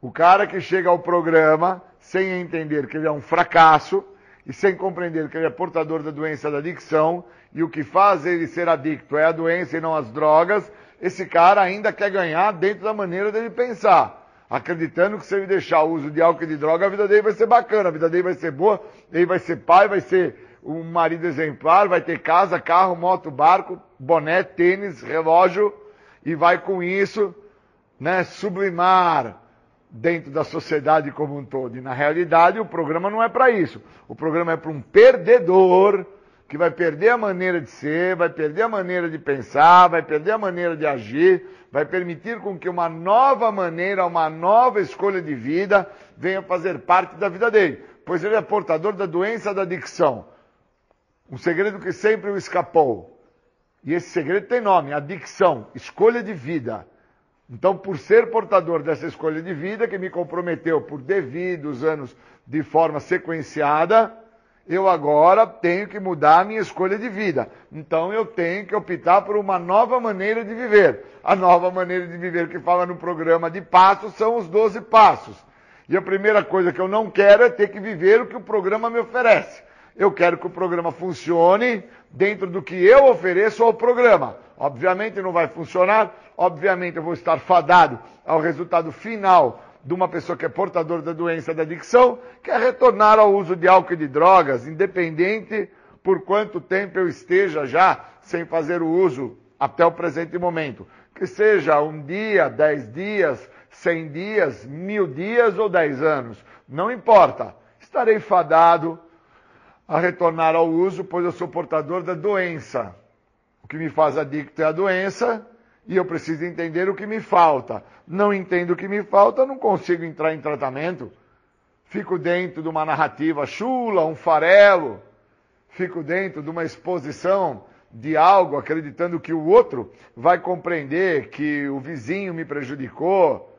O cara que chega ao programa sem entender que ele é um fracasso e sem compreender que ele é portador da doença da adicção e o que faz ele ser adicto é a doença e não as drogas, esse cara ainda quer ganhar dentro da maneira dele pensar. Acreditando que se ele deixar o uso de álcool e de droga, a vida dele vai ser bacana, a vida dele vai ser boa, ele vai ser pai, vai ser um marido exemplar, vai ter casa, carro, moto, barco, boné, tênis, relógio e vai com isso, né, sublimar dentro da sociedade como um todo. E na realidade o programa não é para isso. O programa é para um perdedor que vai perder a maneira de ser, vai perder a maneira de pensar, vai perder a maneira de agir, vai permitir com que uma nova maneira, uma nova escolha de vida venha fazer parte da vida dele, pois ele é portador da doença da adicção. Um segredo que sempre o escapou. E esse segredo tem nome, adicção, escolha de vida. Então, por ser portador dessa escolha de vida, que me comprometeu por devidos anos de forma sequenciada, eu agora tenho que mudar a minha escolha de vida. Então, eu tenho que optar por uma nova maneira de viver. A nova maneira de viver que fala no programa de passos são os 12 passos. E a primeira coisa que eu não quero é ter que viver o que o programa me oferece. Eu quero que o programa funcione dentro do que eu ofereço ao programa. Obviamente não vai funcionar, obviamente eu vou estar fadado ao resultado final de uma pessoa que é portadora da doença da adicção, que é retornar ao uso de álcool e de drogas, independente por quanto tempo eu esteja já sem fazer o uso até o presente momento. Que seja um dia, dez dias, cem dias, mil dias ou dez anos. Não importa. Estarei fadado a retornar ao uso, pois eu sou portador da doença. O que me faz adicto é a doença e eu preciso entender o que me falta. Não entendo o que me falta, não consigo entrar em tratamento. Fico dentro de uma narrativa chula, um farelo. Fico dentro de uma exposição de algo, acreditando que o outro vai compreender que o vizinho me prejudicou,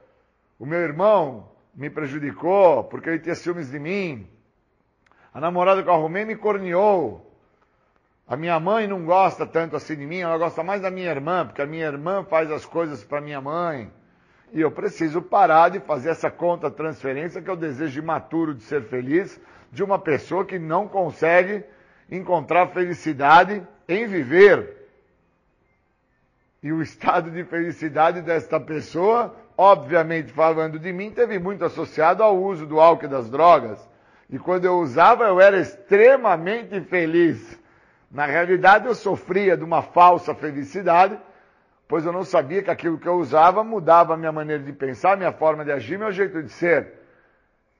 o meu irmão me prejudicou porque ele tinha ciúmes de mim, a namorada que eu arrumei me corneou. A minha mãe não gosta tanto assim de mim, ela gosta mais da minha irmã, porque a minha irmã faz as coisas para minha mãe. E eu preciso parar de fazer essa conta transferência que eu desejo imaturo de ser feliz de uma pessoa que não consegue encontrar felicidade em viver. E o estado de felicidade desta pessoa, obviamente falando de mim, teve muito associado ao uso do álcool e das drogas. E quando eu usava, eu era extremamente feliz. Na realidade, eu sofria de uma falsa felicidade, pois eu não sabia que aquilo que eu usava mudava a minha maneira de pensar, minha forma de agir, meu jeito de ser.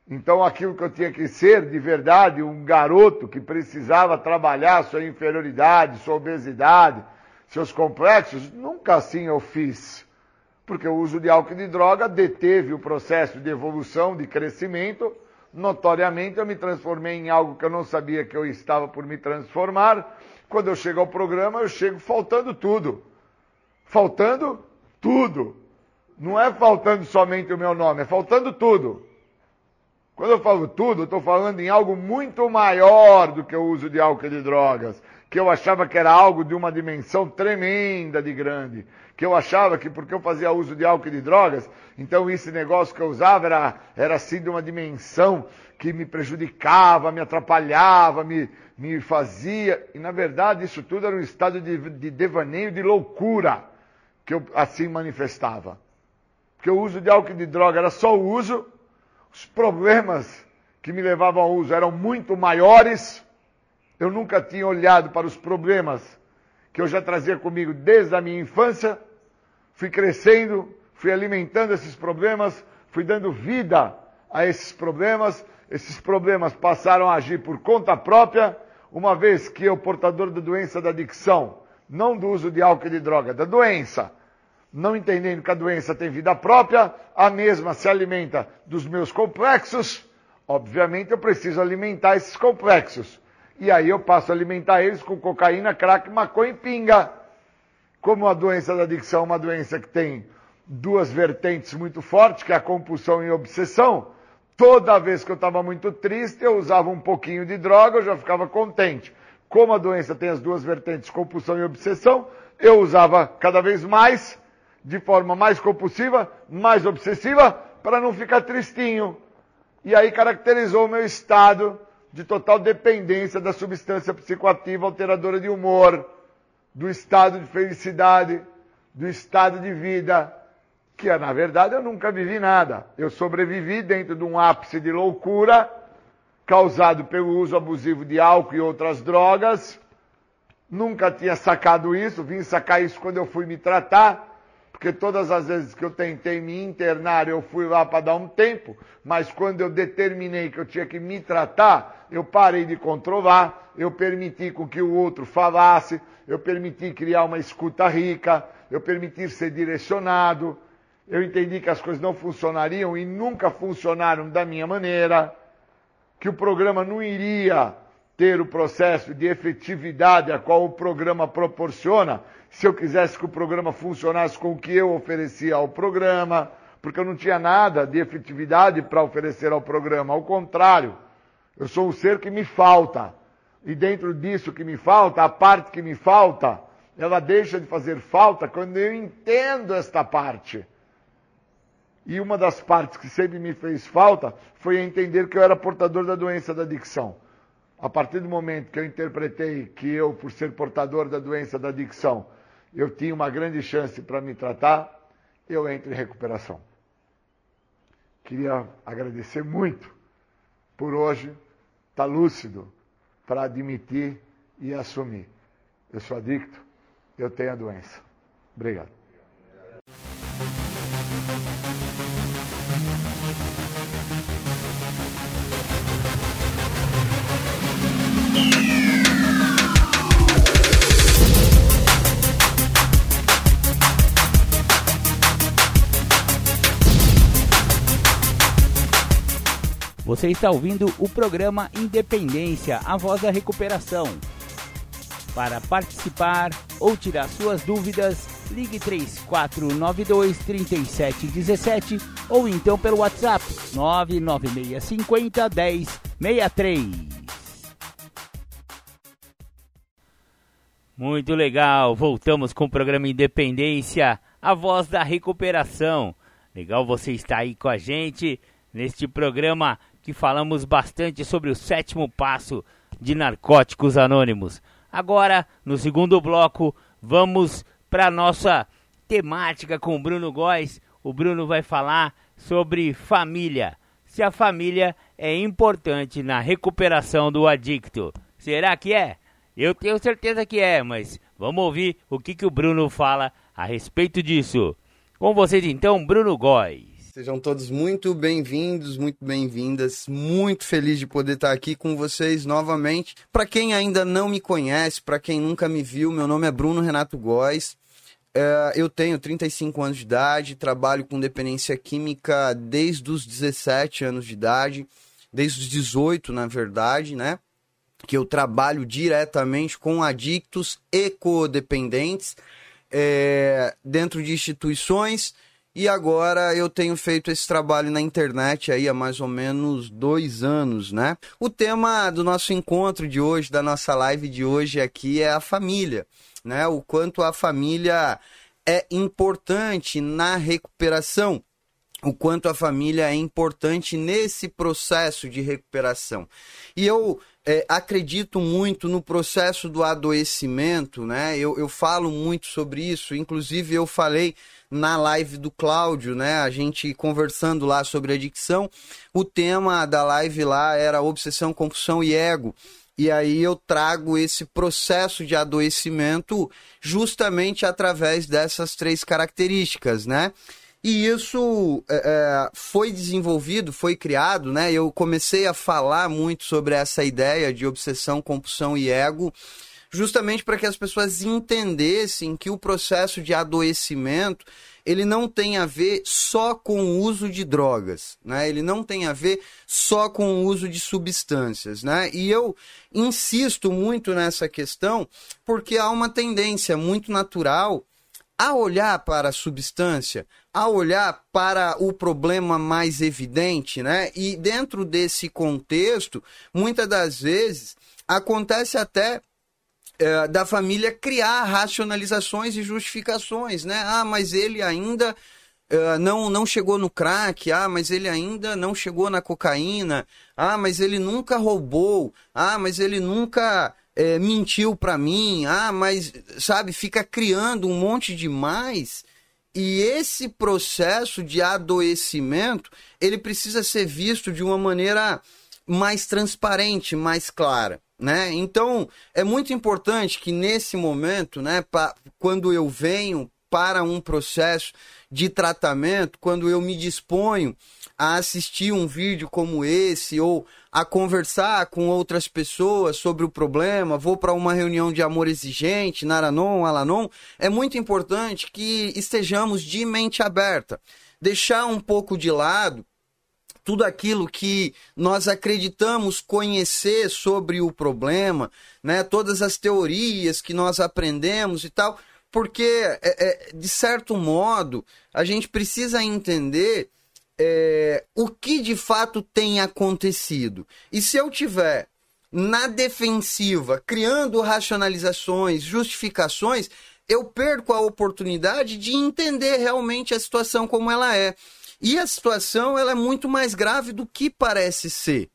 Então, aquilo que eu tinha que ser, de verdade, um garoto que precisava trabalhar sua inferioridade, sua obesidade, seus complexos, nunca assim eu fiz. Porque o uso de álcool e de droga deteve o processo de evolução, de crescimento, notoriamente eu me transformei em algo que eu não sabia que eu estava por me transformar. Quando eu chego ao programa, eu chego faltando tudo. Faltando tudo. Não é faltando somente o meu nome, é faltando tudo. Quando eu falo tudo, eu estou falando em algo muito maior do que o uso de álcool e de drogas, que eu achava que era algo de uma dimensão tremenda de grande, que eu achava que porque eu fazia uso de álcool e de drogas, então esse negócio que eu usava era, era assim de uma dimensão que me prejudicava, me atrapalhava, me, me fazia, e na verdade isso tudo era um estado de, de devaneio, de loucura, que eu assim manifestava. Porque o uso de álcool e de droga era só o uso, os problemas que me levavam ao uso eram muito maiores. Eu nunca tinha olhado para os problemas que eu já trazia comigo desde a minha infância. Fui crescendo, fui alimentando esses problemas, fui dando vida a esses problemas. Esses problemas passaram a agir por conta própria. uma vez que eu, portador da doença da adicção, não do uso de álcool e de droga, da doença, não entendendo que a doença tem vida própria, a mesma se alimenta dos meus complexos, obviamente eu preciso alimentar esses complexos. E aí eu passo a alimentar eles com cocaína, crack, maconha e pinga. Como a doença da adicção é uma doença que tem duas vertentes muito fortes, que é a compulsão e a obsessão, toda vez que eu estava muito triste, eu usava um pouquinho de droga, eu já ficava contente. Como a doença tem as duas vertentes, compulsão e obsessão, eu usava cada vez mais, de forma mais compulsiva, mais obsessiva, para não ficar tristinho. E aí caracterizou o meu estado de total dependência da substância psicoativa alteradora de humor, do estado de felicidade, do estado de vida, que na verdade eu nunca vivi nada. Eu sobrevivi dentro de um ápice de loucura causado pelo uso abusivo de álcool e outras drogas. Nunca tinha sacado isso, vim sacar isso quando eu fui me tratar, porque todas as vezes que eu tentei me internar, eu fui lá para dar um tempo, mas quando eu determinei que eu tinha que me tratar, eu parei de controlar, eu permiti com que o outro falasse, eu permiti criar uma escuta rica, eu permiti ser direcionado, eu entendi que as coisas não funcionariam e nunca funcionaram da minha maneira, que o programa não iria ter o processo de efetividade a qual o programa proporciona, se eu quisesse que o programa funcionasse com o que eu oferecia ao programa, porque eu não tinha nada de efetividade para oferecer ao programa, ao contrário, eu sou um ser que me falta. E dentro disso que me falta, a parte que me falta, ela deixa de fazer falta quando eu entendo esta parte. E uma das partes que sempre me fez falta foi entender que eu era portador da doença da adicção. A partir do momento que eu interpretei que eu, por ser portador da doença da adicção, eu tinha uma grande chance para me tratar, eu entro em recuperação. Queria agradecer muito por hoje estar tá lúcido para admitir e assumir. Eu sou adicto, eu tenho a doença. Obrigado. Você está ouvindo o programa Independência, a voz da recuperação. Para participar ou tirar suas dúvidas, ligue 3492 3717 ou então pelo WhatsApp 99650 1063. Muito legal, voltamos com o programa Independência, a voz da recuperação. Legal você estar aí com a gente neste programa que falamos bastante sobre o sétimo passo de Narcóticos Anônimos. Agora, no segundo bloco, vamos para nossa temática com o Bruno Góes. O Bruno vai falar sobre família. Se a família é importante na recuperação do adicto. Será que é? Eu tenho certeza que é, mas vamos ouvir o que, que o Bruno fala a respeito disso. Com vocês então, Bruno Góes. Sejam todos muito bem-vindos, muito bem-vindas. Muito feliz de poder estar aqui com vocês novamente. Para quem ainda não me conhece, para quem nunca me viu, meu nome é Bruno Renato Góes. É, eu tenho 35 anos de idade, trabalho com dependência química desde os 17 anos de idade, desde os 18, na verdade, né? Que eu trabalho diretamente com adictos e codependentes é, dentro de instituições e agora eu tenho feito esse trabalho na internet aí há mais ou menos dois anos, né? O tema do nosso encontro de hoje, da nossa live de hoje aqui é a família, né? O quanto a família é importante na recuperação o quanto a família é importante nesse processo de recuperação. E eu é, acredito muito no processo do adoecimento, né? Eu, eu falo muito sobre isso, inclusive eu falei na live do Cláudio, né? A gente conversando lá sobre adicção. O tema da live lá era obsessão, compulsão e ego. E aí eu trago esse processo de adoecimento justamente através dessas três características, né? E isso é, é, foi desenvolvido, foi criado, né? Eu comecei a falar muito sobre essa ideia de obsessão, compulsão e ego, justamente para que as pessoas entendessem que o processo de adoecimento ele não tem a ver só com o uso de drogas, né? Ele não tem a ver só com o uso de substâncias, né? E eu insisto muito nessa questão porque há uma tendência muito natural a olhar para a substância, a olhar para o problema mais evidente, né? E dentro desse contexto, muitas das vezes acontece até é, da família criar racionalizações e justificações, né? Ah, mas ele ainda é, não, não chegou no crack, ah, mas ele ainda não chegou na cocaína, ah, mas ele nunca roubou, ah, mas ele nunca é, mentiu para mim, ah, mas, sabe, fica criando um monte de mais. E esse processo de adoecimento, ele precisa ser visto de uma maneira mais transparente, mais clara. Né? Então, é muito importante que nesse momento, né, pra, quando eu venho para um processo de tratamento, quando eu me disponho a assistir um vídeo como esse ou a conversar com outras pessoas sobre o problema, vou para uma reunião de amor exigente, Naranon, Alanon, é muito importante que estejamos de mente aberta. Deixar um pouco de lado tudo aquilo que nós acreditamos conhecer sobre o problema, né? todas as teorias que nós aprendemos e tal, porque, é, é, de certo modo, a gente precisa entender é, o que de fato tem acontecido. E se eu tiver na defensiva, criando racionalizações, justificações, eu perco a oportunidade de entender realmente a situação como ela é. E a situação ela é muito mais grave do que parece ser.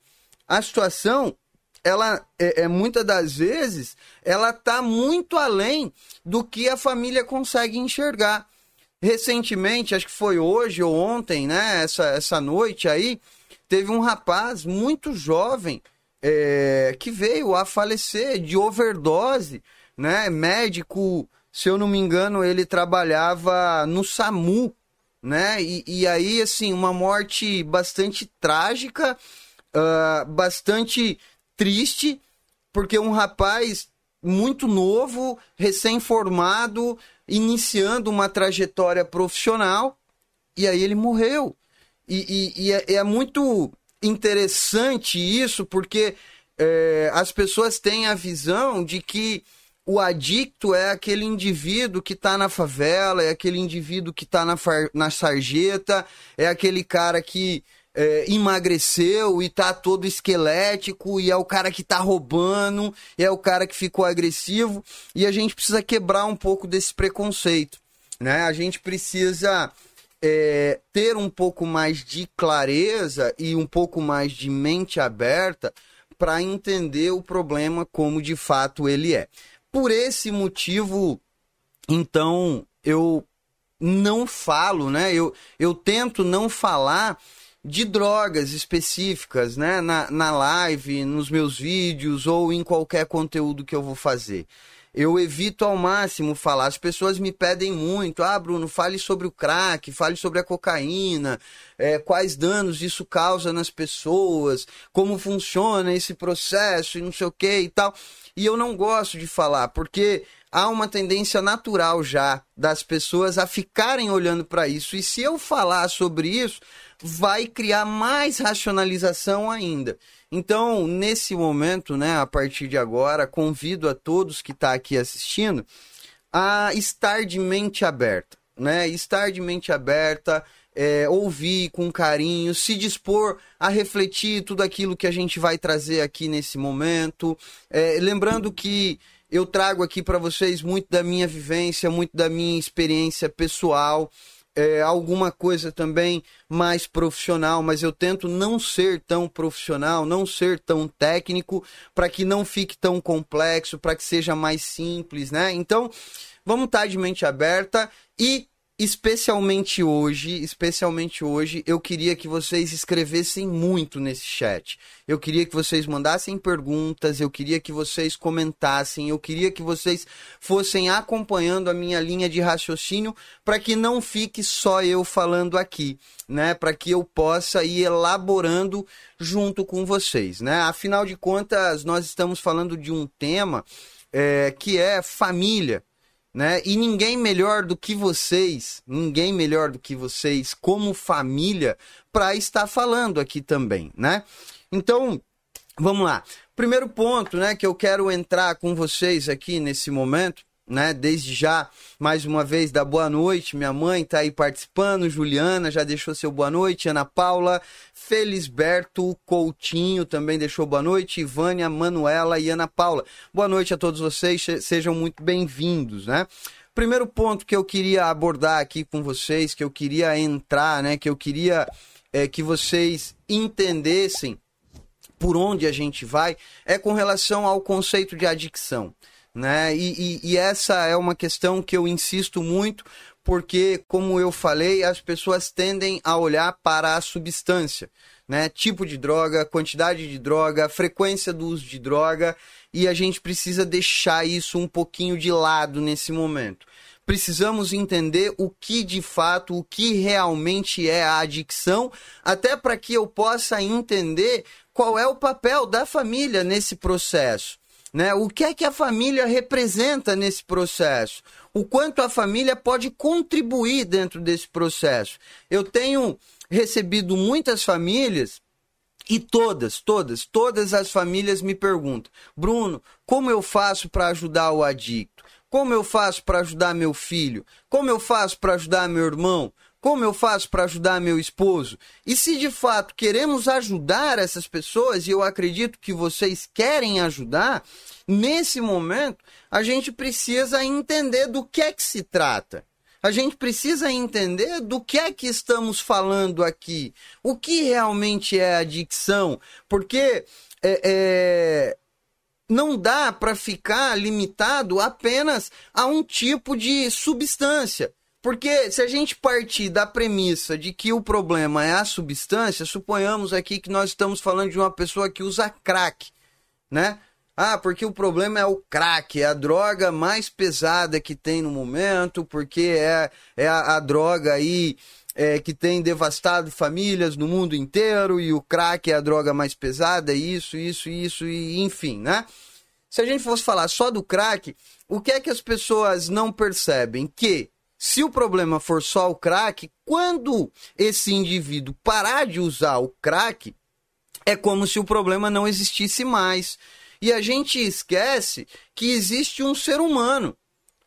A situação, ela é, é muitas das vezes, ela está muito além do que a família consegue enxergar. Recentemente, acho que foi hoje ou ontem, né? Essa, essa noite aí, teve um rapaz muito jovem é, que veio a falecer de overdose, né? Médico, se eu não me engano, ele trabalhava no SAMU né? E, e aí, assim, uma morte bastante trágica, uh, bastante triste, porque um rapaz muito novo, recém-formado, iniciando uma trajetória profissional, e aí ele morreu. E, e, e é, é, muito interessante isso, porque é, as pessoas têm a visão de que o adicto é aquele indivíduo que está na favela, é aquele indivíduo que está na, na sarjeta, é aquele cara que é, emagreceu e tá todo esquelético, e é o cara que tá roubando, é o cara que ficou agressivo, e a gente precisa quebrar um pouco desse preconceito, né? A gente precisa é, ter um pouco mais de clareza e um pouco mais de mente aberta para entender o problema como de fato ele é. Por esse motivo, então, eu não falo, né? Eu, eu tento não falar de drogas específicas, né? Na, na live, nos meus vídeos ou em qualquer conteúdo que eu vou fazer eu evito ao máximo falar. As pessoas me pedem muito, ah, Bruno, fale sobre o crack, fale sobre a cocaína, é, quais danos isso causa nas pessoas, como funciona esse processo e não sei o que e tal. E eu não gosto de falar, porque há uma tendência natural já das pessoas a ficarem olhando para isso. E se eu falar sobre isso, vai criar mais racionalização ainda. Então, nesse momento, né, a partir de agora, convido a todos que estão tá aqui assistindo a estar de mente aberta, né? Estar de mente aberta, é, ouvir com carinho, se dispor a refletir tudo aquilo que a gente vai trazer aqui nesse momento. É, lembrando que eu trago aqui para vocês muito da minha vivência, muito da minha experiência pessoal é, alguma coisa também mais profissional, mas eu tento não ser tão profissional, não ser tão técnico, para que não fique tão complexo, para que seja mais simples, né? Então, vamos estar tá de mente aberta e especialmente hoje, especialmente hoje, eu queria que vocês escrevessem muito nesse chat. Eu queria que vocês mandassem perguntas, eu queria que vocês comentassem, eu queria que vocês fossem acompanhando a minha linha de raciocínio para que não fique só eu falando aqui, né? Para que eu possa ir elaborando junto com vocês, né? Afinal de contas, nós estamos falando de um tema é, que é família né? E ninguém melhor do que vocês, ninguém melhor do que vocês como família para estar falando aqui também, né? Então, vamos lá. Primeiro ponto, né, que eu quero entrar com vocês aqui nesse momento né? Desde já, mais uma vez, da boa noite. Minha mãe está aí participando, Juliana já deixou seu boa noite, Ana Paula, Felisberto Coutinho também deixou boa noite, Ivânia, Manuela e Ana Paula. Boa noite a todos vocês, sejam muito bem-vindos, né? Primeiro ponto que eu queria abordar aqui com vocês, que eu queria entrar, né? Que eu queria é, que vocês entendessem por onde a gente vai, é com relação ao conceito de adicção né? E, e, e, essa é uma questão que eu insisto muito, porque, como eu falei, as pessoas tendem a olhar para a substância, né? Tipo de droga, quantidade de droga, frequência do uso de droga, e a gente precisa deixar isso um pouquinho de lado nesse momento. Precisamos entender o que de fato, o que realmente é a adicção, até para que eu possa entender qual é o papel da família nesse processo. Né? O que é que a família representa nesse processo? O quanto a família pode contribuir dentro desse processo? Eu tenho recebido muitas famílias e todas, todas, todas as famílias me perguntam: Bruno, como eu faço para ajudar o adicto? Como eu faço para ajudar meu filho? Como eu faço para ajudar meu irmão? Como eu faço para ajudar meu esposo? E se de fato queremos ajudar essas pessoas, e eu acredito que vocês querem ajudar, nesse momento a gente precisa entender do que é que se trata. A gente precisa entender do que é que estamos falando aqui. O que realmente é adicção? Porque é, é não dá para ficar limitado apenas a um tipo de substância. Porque se a gente partir da premissa de que o problema é a substância, suponhamos aqui que nós estamos falando de uma pessoa que usa crack, né? Ah, porque o problema é o crack, é a droga mais pesada que tem no momento, porque é, é a, a droga aí é, que tem devastado famílias no mundo inteiro e o crack é a droga mais pesada, isso, isso, isso, e enfim, né? Se a gente fosse falar só do crack, o que é que as pessoas não percebem? Que se o problema for só o crack, quando esse indivíduo parar de usar o crack, é como se o problema não existisse mais. E a gente esquece que existe um ser humano.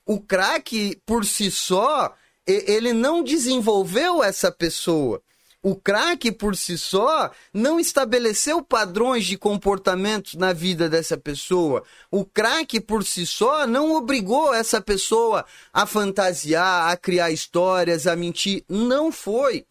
O crack, por si só, ele não desenvolveu essa pessoa. O crack por si só não estabeleceu padrões de comportamentos na vida dessa pessoa. O crack por si só não obrigou essa pessoa a fantasiar, a criar histórias, a mentir. Não foi.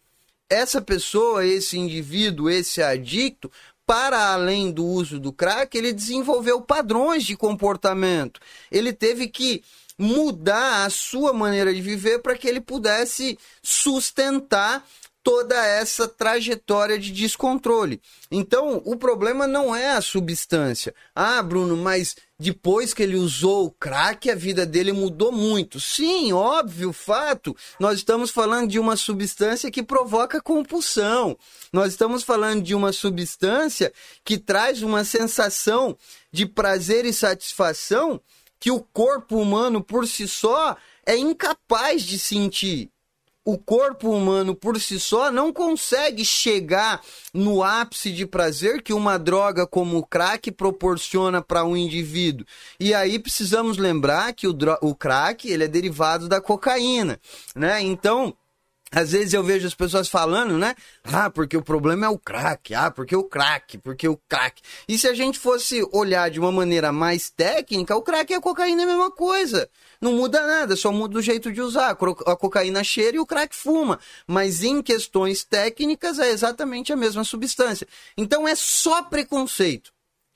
Essa pessoa, esse indivíduo, esse adicto, para além do uso do crack, ele desenvolveu padrões de comportamento. Ele teve que mudar a sua maneira de viver para que ele pudesse sustentar toda essa trajetória de descontrole. Então, o problema não é a substância. Ah, Bruno, mas depois que ele usou o crack, a vida dele mudou muito. Sim, óbvio, fato. Nós estamos falando de uma substância que provoca compulsão. Nós estamos falando de uma substância que traz uma sensação de prazer e satisfação que o corpo humano por si só é incapaz de sentir o corpo humano por si só não consegue chegar no ápice de prazer que uma droga como o crack proporciona para um indivíduo. E aí precisamos lembrar que o, o crack ele é derivado da cocaína, né? Então às vezes eu vejo as pessoas falando, né? Ah, porque o problema é o crack. Ah, porque o crack, porque o crack. E se a gente fosse olhar de uma maneira mais técnica, o crack e a cocaína é a mesma coisa. Não muda nada, só muda o jeito de usar. A cocaína cheira e o crack fuma. Mas em questões técnicas é exatamente a mesma substância. Então é só preconceito.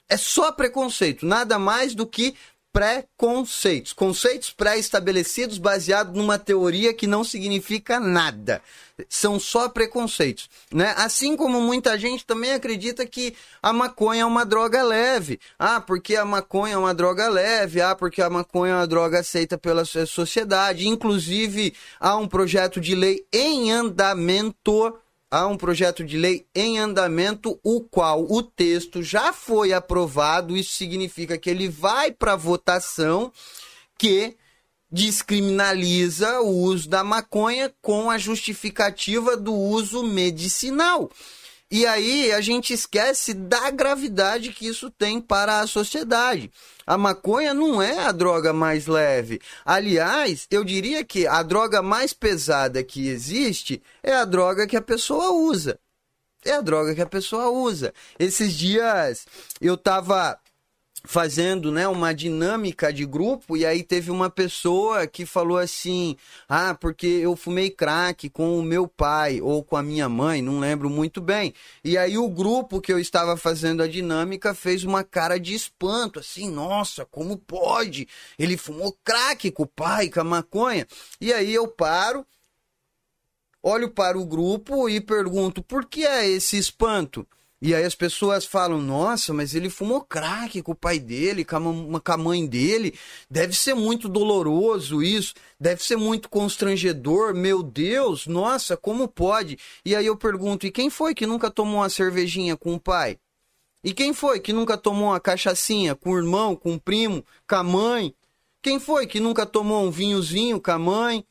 É só preconceito, nada mais do que preconceitos, conceitos pré-estabelecidos baseados numa teoria que não significa nada. São só preconceitos, né? Assim como muita gente também acredita que a maconha é uma droga leve. Ah, porque a maconha é uma droga leve. Ah, porque a maconha é uma droga aceita pela sociedade. Inclusive, há um projeto de lei em andamento há um projeto de lei em andamento, o qual o texto já foi aprovado. Isso significa que ele vai para votação, que descriminaliza o uso da maconha com a justificativa do uso medicinal. E aí a gente esquece da gravidade que isso tem para a sociedade. A maconha não é a droga mais leve. Aliás, eu diria que a droga mais pesada que existe é a droga que a pessoa usa. É a droga que a pessoa usa. Esses dias eu estava fazendo né, uma dinâmica de grupo e aí teve uma pessoa que falou assim ah porque eu fumei crack com o meu pai ou com a minha mãe não lembro muito bem. E aí o grupo que eu estava fazendo a dinâmica fez uma cara de espanto assim nossa como pode? Ele fumou crack com o pai com a maconha? E aí eu paro olho para o grupo e pergunto por que é esse espanto e aí as pessoas falam, nossa, mas ele fumou crack com o pai dele, com a, mãe dele. Deve ser muito doloroso isso, deve ser muito constrangedor. Meu Deus, nossa, como pode? E aí eu pergunto, e quem foi que nunca tomou uma cervejinha com o pai? E quem foi que nunca tomou uma cachaçinha com o irmão, com o primo, com a mãe? Quem foi que nunca tomou um vinhozinho com a mãe?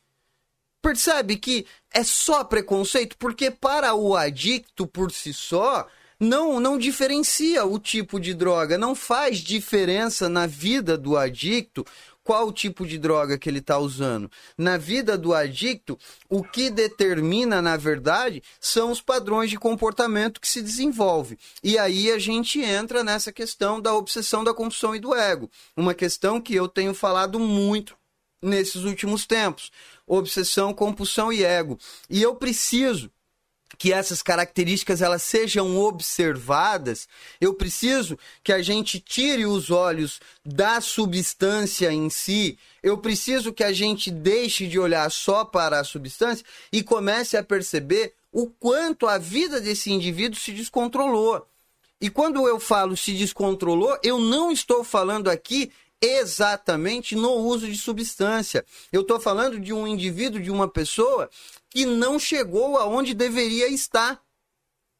Percebe que é só preconceito, porque para o adicto por si só, não, não diferencia o tipo de droga, não faz diferença na vida do adicto qual tipo de droga que ele está usando. Na vida do adicto, o que determina, na verdade, são os padrões de comportamento que se desenvolve. E aí a gente entra nessa questão da obsessão da compulsão e do ego. Uma questão que eu tenho falado muito nesses últimos tempos. Obsessão, compulsão e ego. E eu preciso que essas características elas sejam observadas, eu preciso que a gente tire os olhos da substância em si, eu preciso que a gente deixe de olhar só para a substância e comece a perceber o quanto a vida desse indivíduo se descontrolou. E quando eu falo se descontrolou, eu não estou falando aqui exatamente no uso de substância. Eu estou falando de um indivíduo, de uma pessoa que não chegou aonde deveria estar.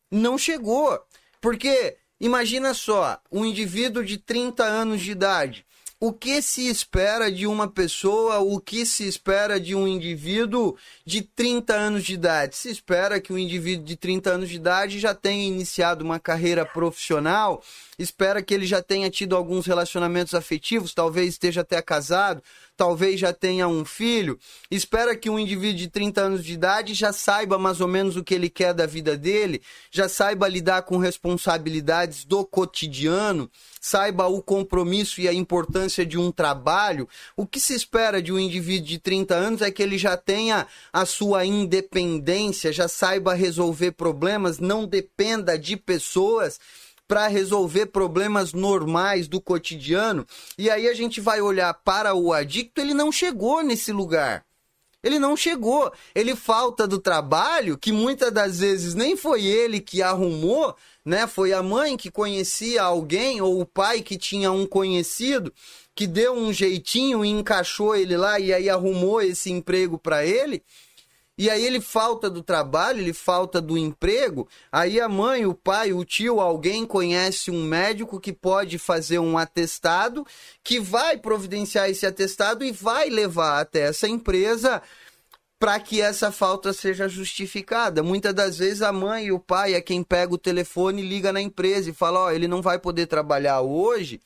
Não chegou. Porque, imagina só, um indivíduo de 30 anos de idade. O que se espera de uma pessoa, o que se espera de um indivíduo de 30 anos de idade? Se espera que um indivíduo de 30 anos de idade já tenha iniciado uma carreira profissional, espera que ele já tenha tido alguns relacionamentos afetivos, talvez esteja até casado, talvez já tenha um filho, espera que um indivíduo de 30 anos de idade já saiba mais ou menos o que ele quer da vida dele, já saiba lidar com responsabilidades do cotidiano, saiba o compromisso e a importância de um trabalho. O que se espera de um indivíduo de 30 anos é que ele já tenha a sua independência, já saiba resolver problemas, não dependa de pessoas para resolver problemas normais do cotidiano. E aí a gente vai olhar para o adicto, ele não chegou nesse lugar. Ele não chegou. Ele falta do trabalho, que muitas das vezes nem foi ele que arrumou, né? Foi a mãe que conhecia alguém ou o pai que tinha um conhecido que deu um jeitinho e encaixou ele lá e aí arrumou esse emprego para ele. E aí ele falta do trabalho, ele falta do emprego. Aí a mãe, o pai, o tio, alguém conhece um médico que pode fazer um atestado, que vai providenciar esse atestado e vai levar até essa empresa para que essa falta seja justificada. Muitas das vezes a mãe e o pai é quem pega o telefone liga na empresa e fala: Ó, oh, ele não vai poder trabalhar hoje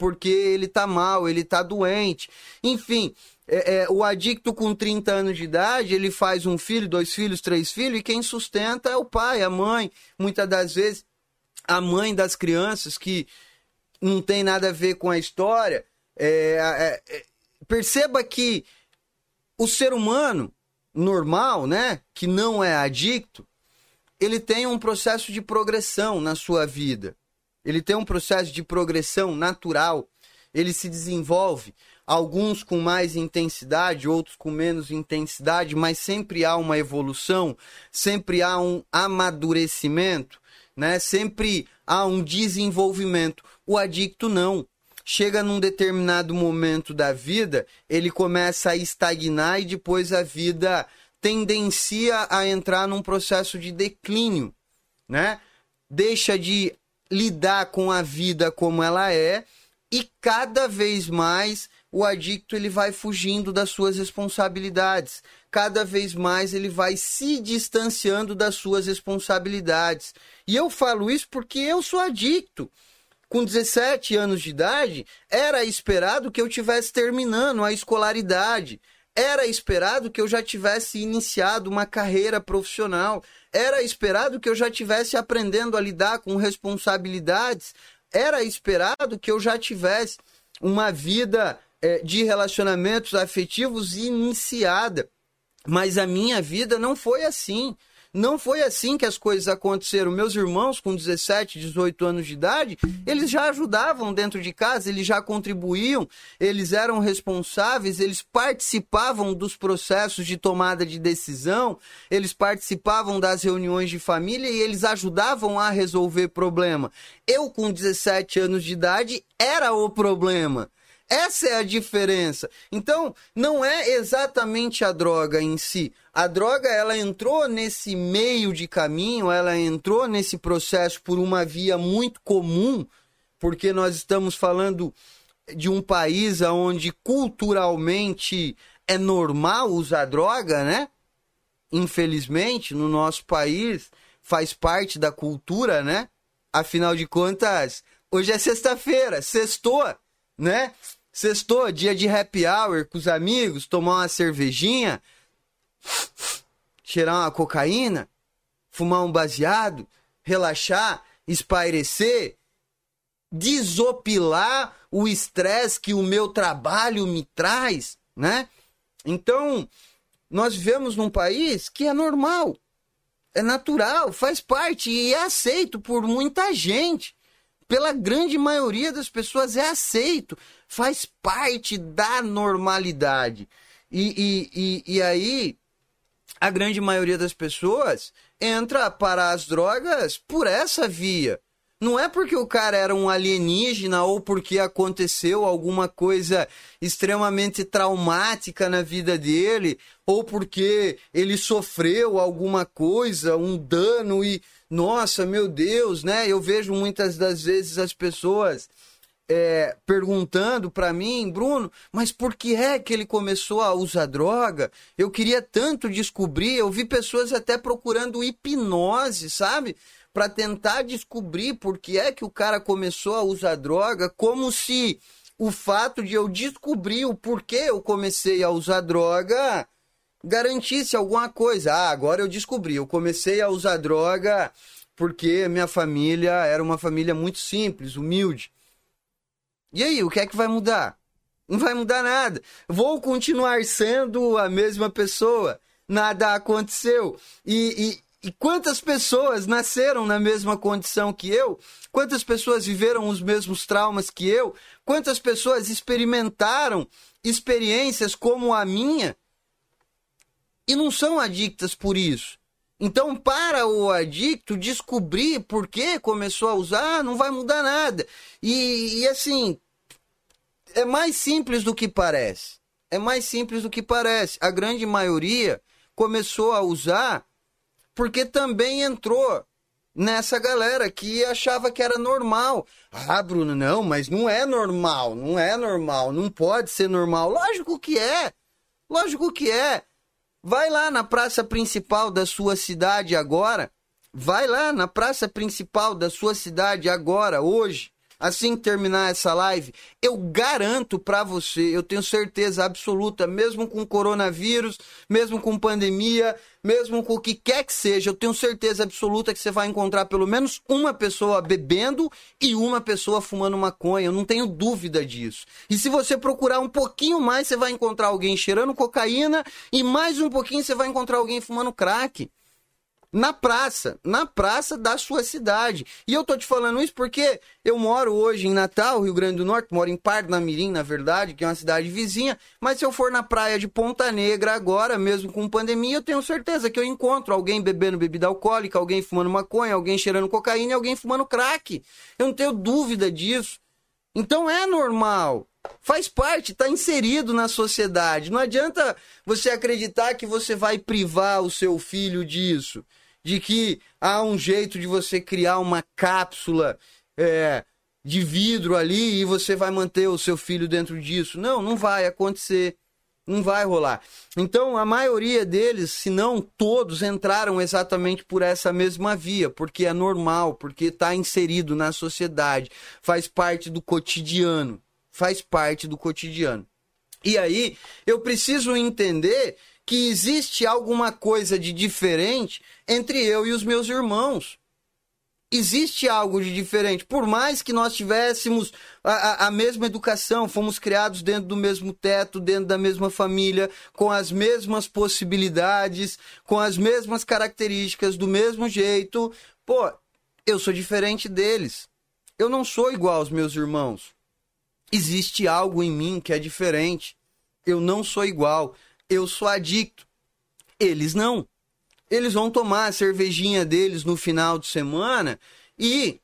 porque ele tá mal, ele tá doente. Enfim, é, é, o adicto com 30 anos de idade, ele faz um filho, dois filhos, três filhos, e quem sustenta é o pai, a mãe. Muitas das vezes, a mãe das crianças, que não tem nada a ver com a história. É, é, é perceba que o ser humano normal, né, que não é adicto, ele tem um processo de progressão na sua vida. Ele tem um processo de progressão natural ele se desenvolve. Alguns com mais intensidade, outros com menos intensidade, mas sempre há uma evolução, sempre há um amadurecimento, né? Sempre há um desenvolvimento. O adicto não chega num determinado momento da vida, ele começa a estagnar e depois a vida tendencia a entrar num processo de declínio, né? Deixa de lidar com a vida como ela é e cada vez mais o adicto ele vai fugindo das suas responsabilidades. Cada vez mais ele vai se distanciando das suas responsabilidades. E eu falo isso porque eu sou adicto com 17 anos de idade, era esperado que eu tivesse terminando a escolaridade. Era esperado que eu já tivesse iniciado uma carreira profissional. Era esperado que eu já tivesse aprendendo a lidar com responsabilidades. Era esperado que eu já tivesse uma vida de relacionamentos afetivos iniciada. Mas a minha vida não foi assim. Não foi assim que as coisas aconteceram. Meus irmãos, com 17, 18 anos de idade, eles já ajudavam dentro de casa, eles já contribuíam, eles eram responsáveis, eles participavam dos processos de tomada de decisão, eles participavam das reuniões de família e eles ajudavam a resolver problema. Eu, com 17 anos de idade, era o problema. Essa é a diferença. Então, não é exatamente a droga em si. A droga, ela entrou nesse meio de caminho, ela entrou nesse processo por uma via muito comum, porque nós estamos falando de um país onde culturalmente é normal usar droga, né? Infelizmente, no nosso país faz parte da cultura, né? Afinal de contas, hoje é sexta-feira, sextou, né? Sextou, dia de happy hour com os amigos, tomar uma cervejinha, cheirar uma cocaína, fumar um baseado, relaxar, espairecer, desopilar o estresse que o meu trabalho me traz, né? Então, nós vivemos num país que é normal, é natural, faz parte e é aceito por muita gente. Pela grande maioria das pessoas é aceito faz parte da normalidade. E, e, e, e aí, a grande maioria das pessoas entra para as drogas por essa via. Não é porque o cara era um alienígena ou porque aconteceu alguma coisa extremamente traumática na vida dele, ou porque ele sofreu alguma coisa, um dano e nossa, meu Deus, né? Eu vejo muitas das vezes as pessoas é, perguntando para mim, Bruno, mas por que é que ele começou a usar droga? Eu queria tanto descobrir. Eu vi pessoas até procurando hipnose, sabe? Para tentar descobrir por que é que o cara começou a usar droga, como se o fato de eu descobrir o porquê eu comecei a usar droga garantisse alguma coisa. Ah, agora eu descobri, eu comecei a usar droga porque minha família era uma família muito simples, humilde. E aí, o que é que vai mudar? Não vai mudar nada. Vou continuar sendo a mesma pessoa. Nada aconteceu. E, e, e quantas pessoas nasceram na mesma condição que eu? Quantas pessoas viveram os mesmos traumas que eu? Quantas pessoas experimentaram experiências como a minha e não são adictas por isso? Então, para o adicto descobrir por que começou a usar, não vai mudar nada. E, e, assim, é mais simples do que parece. É mais simples do que parece. A grande maioria começou a usar porque também entrou nessa galera que achava que era normal. Ah, Bruno, não, mas não é normal, não é normal, não pode ser normal. Lógico que é. Lógico que é. Vai lá na praça principal da sua cidade agora. Vai lá na praça principal da sua cidade agora, hoje. Assim que terminar essa live, eu garanto para você, eu tenho certeza absoluta, mesmo com coronavírus, mesmo com pandemia, mesmo com o que quer que seja, eu tenho certeza absoluta que você vai encontrar pelo menos uma pessoa bebendo e uma pessoa fumando maconha. Eu não tenho dúvida disso. E se você procurar um pouquinho mais, você vai encontrar alguém cheirando cocaína e mais um pouquinho você vai encontrar alguém fumando crack. Na praça, na praça da sua cidade. E eu tô te falando isso porque eu moro hoje em Natal, Rio Grande do Norte, moro em Parnamirim, na verdade, que é uma cidade vizinha, mas se eu for na praia de Ponta Negra agora, mesmo com pandemia, eu tenho certeza que eu encontro alguém bebendo bebida alcoólica, alguém fumando maconha, alguém cheirando cocaína alguém fumando crack. Eu não tenho dúvida disso. Então é normal. Faz parte, está inserido na sociedade. Não adianta você acreditar que você vai privar o seu filho disso de que há um jeito de você criar uma cápsula é, de vidro ali e você vai manter o seu filho dentro disso. Não, não vai acontecer. Não vai rolar. Então, a maioria deles, se não todos, entraram exatamente por essa mesma via, porque é normal, porque está inserido na sociedade, faz parte do cotidiano. Faz parte do cotidiano. E aí, eu preciso entender que existe alguma coisa de diferente entre eu e os meus irmãos. Existe algo de diferente. Por mais que nós tivéssemos a, a, mesma educação, fomos criados dentro do mesmo teto, dentro da mesma família, com as mesmas possibilidades, com as mesmas características, do mesmo jeito. Pô, eu sou diferente deles. Eu não sou igual aos meus irmãos. Existe algo em mim que é diferente. Eu não sou igual eu sou adicto. Eles não. Eles vão tomar a cervejinha deles no final de semana e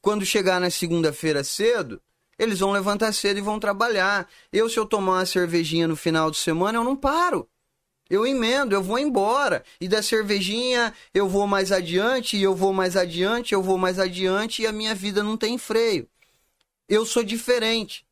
quando chegar na segunda-feira cedo, eles vão levantar cedo e vão trabalhar. Eu, se eu tomar uma cervejinha no final de semana, eu não paro. Eu emendo, eu vou embora. E da cervejinha eu vou mais adiante, eu vou mais adiante, eu vou mais adiante, e a minha vida não tem freio. Eu sou diferente.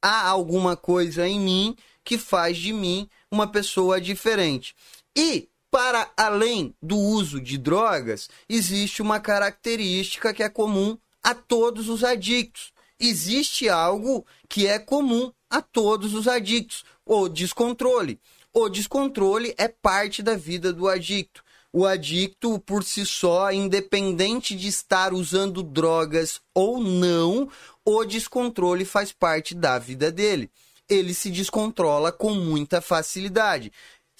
Há alguma coisa em mim que faz de mim uma pessoa diferente. E para além do uso de drogas, existe uma característica que é comum a todos os adictos. Existe algo que é comum a todos os adictos: o descontrole. O descontrole é parte da vida do adicto. O adicto, por si só, independente de estar usando drogas ou não, o descontrole faz parte da vida dele ele se descontrola com muita facilidade.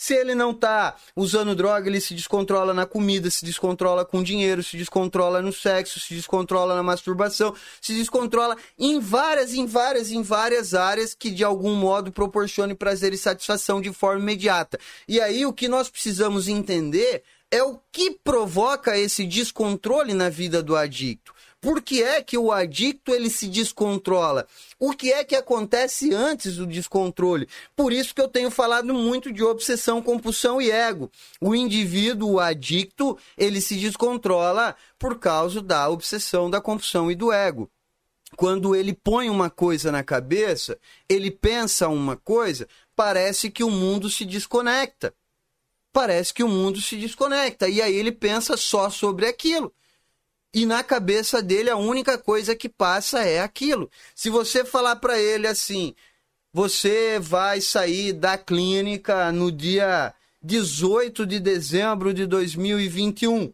Se ele não está usando droga, ele se descontrola na comida, se descontrola com dinheiro, se descontrola no sexo, se descontrola na masturbação, se descontrola em várias, em várias, em várias áreas que de algum modo proporcione prazer e satisfação de forma imediata. E aí o que nós precisamos entender é o que provoca esse descontrole na vida do adicto. Por que é que o adicto ele se descontrola? O que é que acontece antes do descontrole? Por isso que eu tenho falado muito de obsessão, compulsão e ego. O indivíduo o adicto, ele se descontrola por causa da obsessão, da compulsão e do ego. Quando ele põe uma coisa na cabeça, ele pensa uma coisa, parece que o mundo se desconecta. Parece que o mundo se desconecta. E aí ele pensa só sobre aquilo e na cabeça dele a única coisa que passa é aquilo. Se você falar para ele assim, você vai sair da clínica no dia 18 de dezembro de 2021.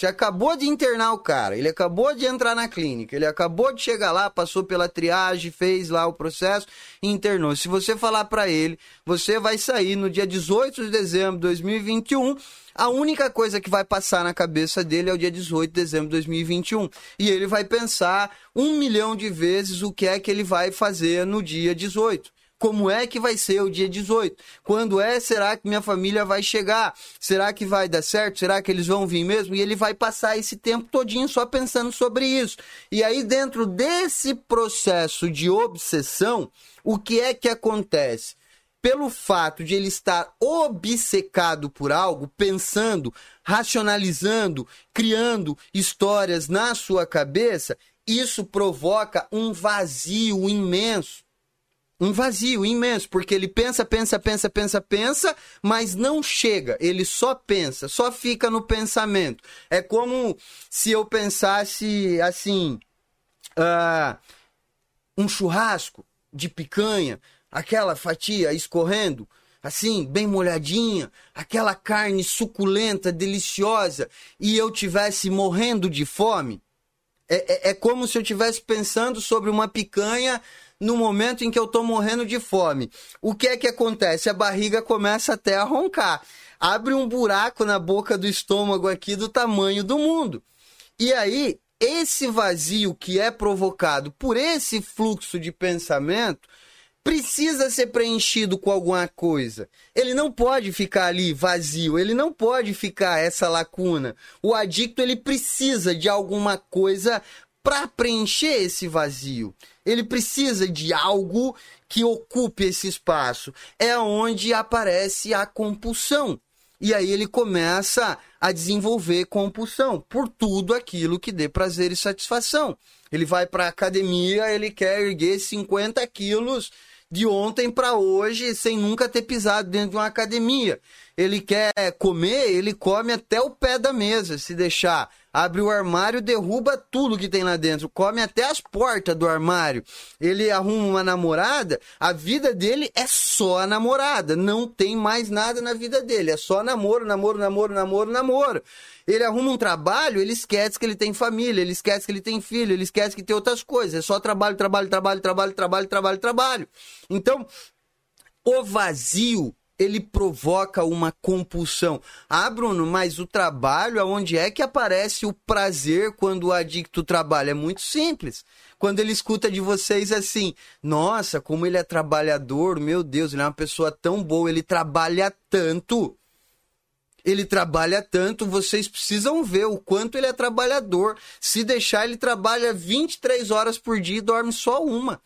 Você acabou de internar o cara, ele acabou de entrar na clínica, ele acabou de chegar lá, passou pela triagem, fez lá o processo e internou. Se você falar para ele, você vai sair no dia 18 de dezembro de 2021, a única coisa que vai passar na cabeça dele é o dia 18 de dezembro de 2021. E ele vai pensar um milhão de vezes o que é que ele vai fazer no dia 18. Como é que vai ser o dia 18? Quando é? Será que minha família vai chegar? Será que vai dar certo? Será que eles vão vir mesmo? E ele vai passar esse tempo todinho só pensando sobre isso. E aí dentro desse processo de obsessão, o que é que acontece? Pelo fato de ele estar obcecado por algo, pensando, racionalizando, criando histórias na sua cabeça, isso provoca um vazio imenso um vazio imenso, porque ele pensa, pensa, pensa, pensa, pensa, mas não chega. Ele só pensa, só fica no pensamento. É como se eu pensasse assim: uh, um churrasco de picanha, aquela fatia escorrendo, assim, bem molhadinha, aquela carne suculenta, deliciosa, e eu tivesse morrendo de fome. É, é, é como se eu estivesse pensando sobre uma picanha no momento em que eu tô morrendo de fome. O que é que acontece? A barriga começa até a roncar. Abre um buraco na boca do estômago aqui do tamanho do mundo. E aí, esse vazio que é provocado por esse fluxo de pensamento precisa ser preenchido com alguma coisa. Ele não pode ficar ali vazio, ele não pode ficar essa lacuna. O adicto ele precisa de alguma coisa para preencher esse vazio. Ele precisa de algo que ocupe esse espaço. É onde aparece a compulsão. E aí ele começa a desenvolver compulsão por tudo aquilo que dê prazer e satisfação. Ele vai para a academia, ele quer erguer 50 quilos de ontem para hoje sem nunca ter pisado dentro de uma academia. Ele quer comer, ele come até o pé da mesa, se deixar abre o armário, derruba tudo que tem lá dentro, come até as portas do armário. Ele arruma uma namorada, a vida dele é só a namorada, não tem mais nada na vida dele, é só namoro, namoro, namoro, namoro, namoro. Ele arruma um trabalho, ele esquece que ele tem família, ele esquece que ele tem filho, ele esquece que tem outras coisas, é só trabalho, trabalho, trabalho, trabalho, trabalho, trabalho, trabalho. Então, o vazio ele provoca uma compulsão. Ah, Bruno, mas o trabalho, aonde é que aparece o prazer quando o adicto trabalha? É muito simples. Quando ele escuta de vocês assim, nossa, como ele é trabalhador, meu Deus, ele é uma pessoa tão boa, ele trabalha tanto. Ele trabalha tanto, vocês precisam ver o quanto ele é trabalhador. Se deixar, ele trabalha 23 horas por dia e dorme só uma.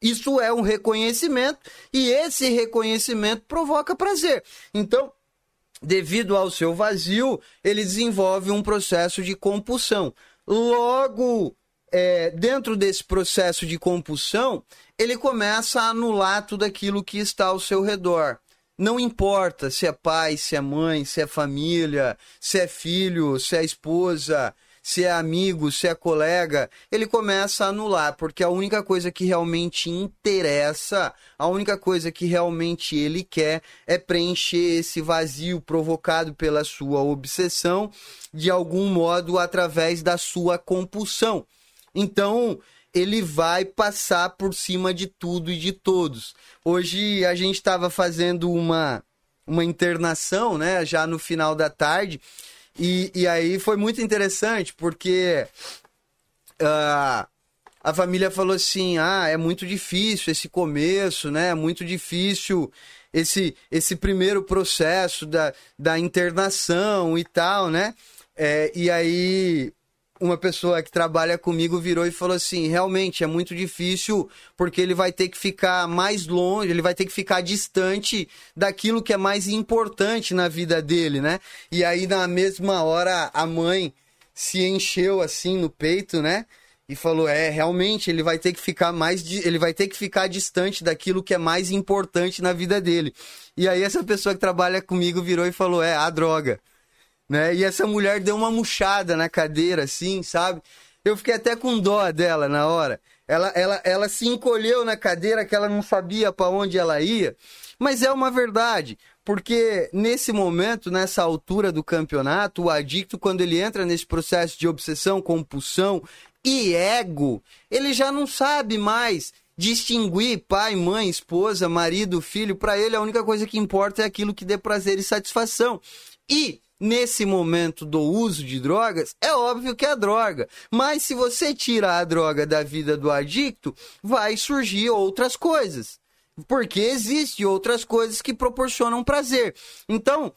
Isso é um reconhecimento e esse reconhecimento provoca prazer. Então, devido ao seu vazio, ele desenvolve um processo de compulsão. Logo, é, dentro desse processo de compulsão, ele começa a anular tudo aquilo que está ao seu redor. Não importa se é pai, se é mãe, se é família, se é filho, se é esposa, se é amigo, se é colega, ele começa a anular, porque a única coisa que realmente interessa, a única coisa que realmente ele quer é preencher esse vazio provocado pela sua obsessão, de algum modo através da sua compulsão. Então, ele vai passar por cima de tudo e de todos. Hoje a gente estava fazendo uma uma internação, né, já no final da tarde, e, e aí foi muito interessante, porque uh, a família falou assim: ah, é muito difícil esse começo, né? É muito difícil esse, esse primeiro processo da, da internação e tal, né? É, e aí uma pessoa que trabalha comigo virou e falou assim: realmente é muito difícil, porque ele vai ter que ficar mais longe, ele vai ter que ficar distante daquilo que é mais importante na vida dele, né? E aí, na mesma hora, a mãe se encheu assim no peito, né? E falou: é, realmente, ele vai ter que ficar mais. Ele vai ter que ficar distante daquilo que é mais importante na vida dele. E aí, essa pessoa que trabalha comigo virou e falou: é, a droga né? E essa mulher deu uma murchada na cadeira, assim, sabe? Eu fiquei até com dó dela na hora. Ela, ela, ela se encolheu na cadeira que ela não sabia para onde ela ia. Mas é uma verdade, porque nesse momento, nessa altura do campeonato, o adicto, quando ele entra nesse processo de obsessão, compulsão e ego, ele já não sabe mais distinguir pai, mãe, esposa, marido, filho. Para ele, a única coisa que importa é aquilo que dê prazer e satisfação. E nesse momento do uso de drogas, é óbvio que é droga. Mas se você tira a droga da vida do adicto, vai surgir outras coisas. Porque existem outras coisas que proporcionam prazer. Então,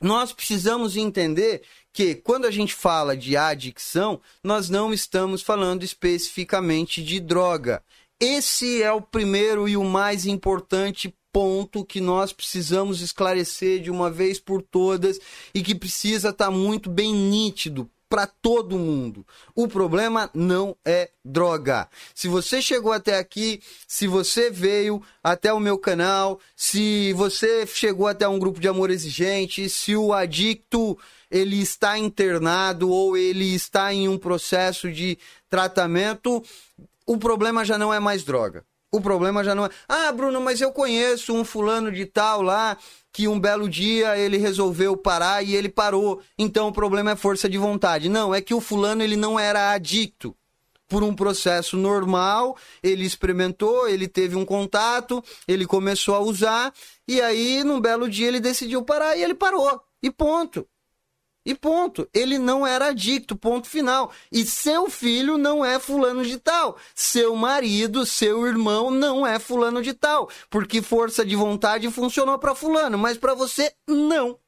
nós precisamos entender que quando a gente fala de adicção, nós não estamos falando especificamente de droga. Esse é o primeiro e o mais importante ponto que nós precisamos esclarecer de uma vez por todas e que precisa estar tá muito bem nítido para todo mundo. O problema não é droga. Se você chegou até aqui, se você veio até o meu canal, se você chegou até um grupo de amor exigente, se o adicto ele está internado ou ele está em um processo de tratamento, o problema já não é mais droga. O problema já não é. Ah, Bruno, mas eu conheço um fulano de tal lá que um belo dia ele resolveu parar e ele parou. Então o problema é força de vontade. Não, é que o fulano ele não era adicto. por um processo normal, ele experimentou, ele teve um contato, ele começou a usar, e aí, num belo dia, ele decidiu parar e ele parou. E ponto. E ponto. Ele não era adicto, ponto final. E seu filho não é fulano de tal. Seu marido, seu irmão não é fulano de tal. Porque força de vontade funcionou para fulano, mas para você não.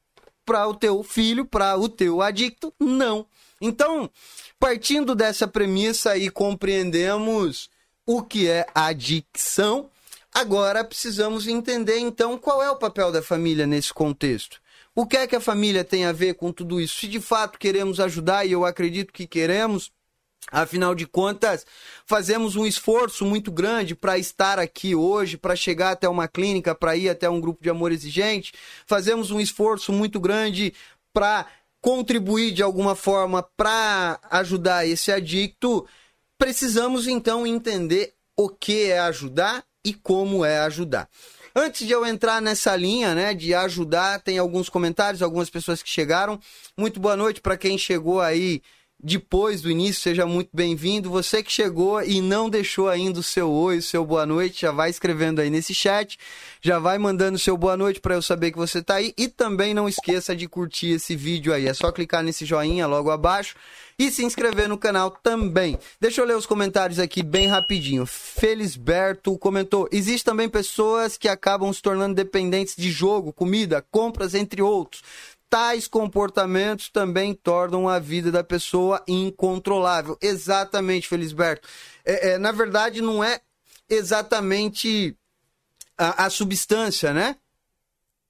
Para o teu filho, para o teu adicto, não. Então, partindo dessa premissa e compreendemos o que é adicção, agora precisamos entender então qual é o papel da família nesse contexto. O que é que a família tem a ver com tudo isso? Se de fato queremos ajudar, e eu acredito que queremos, Afinal de contas, fazemos um esforço muito grande para estar aqui hoje, para chegar até uma clínica, para ir até um grupo de amor exigente. Fazemos um esforço muito grande para contribuir de alguma forma para ajudar esse adicto. Precisamos então entender o que é ajudar e como é ajudar. Antes de eu entrar nessa linha, né, de ajudar, tem alguns comentários, algumas pessoas que chegaram. Muito boa noite para quem chegou aí depois do início, seja muito bem-vindo. Você que chegou e não deixou ainda o seu oi, o seu boa noite, já vai escrevendo aí nesse chat, já vai mandando o seu boa noite para eu saber que você está aí e também não esqueça de curtir esse vídeo aí. É só clicar nesse joinha logo abaixo e se inscrever no canal também. Deixa eu ler os comentários aqui bem rapidinho. Felisberto comentou: existe também pessoas que acabam se tornando dependentes de jogo, comida, compras, entre outros. Tais comportamentos também tornam a vida da pessoa incontrolável. Exatamente, Felisberto. É, é, na verdade, não é exatamente a, a substância, né?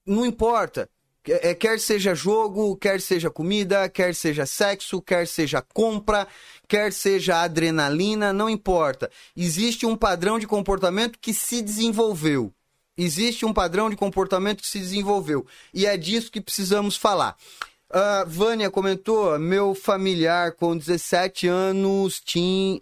Não importa. É, quer seja jogo, quer seja comida, quer seja sexo, quer seja compra, quer seja adrenalina, não importa. Existe um padrão de comportamento que se desenvolveu. Existe um padrão de comportamento que se desenvolveu. E é disso que precisamos falar. Uh, Vânia comentou: meu familiar com 17 anos tinha,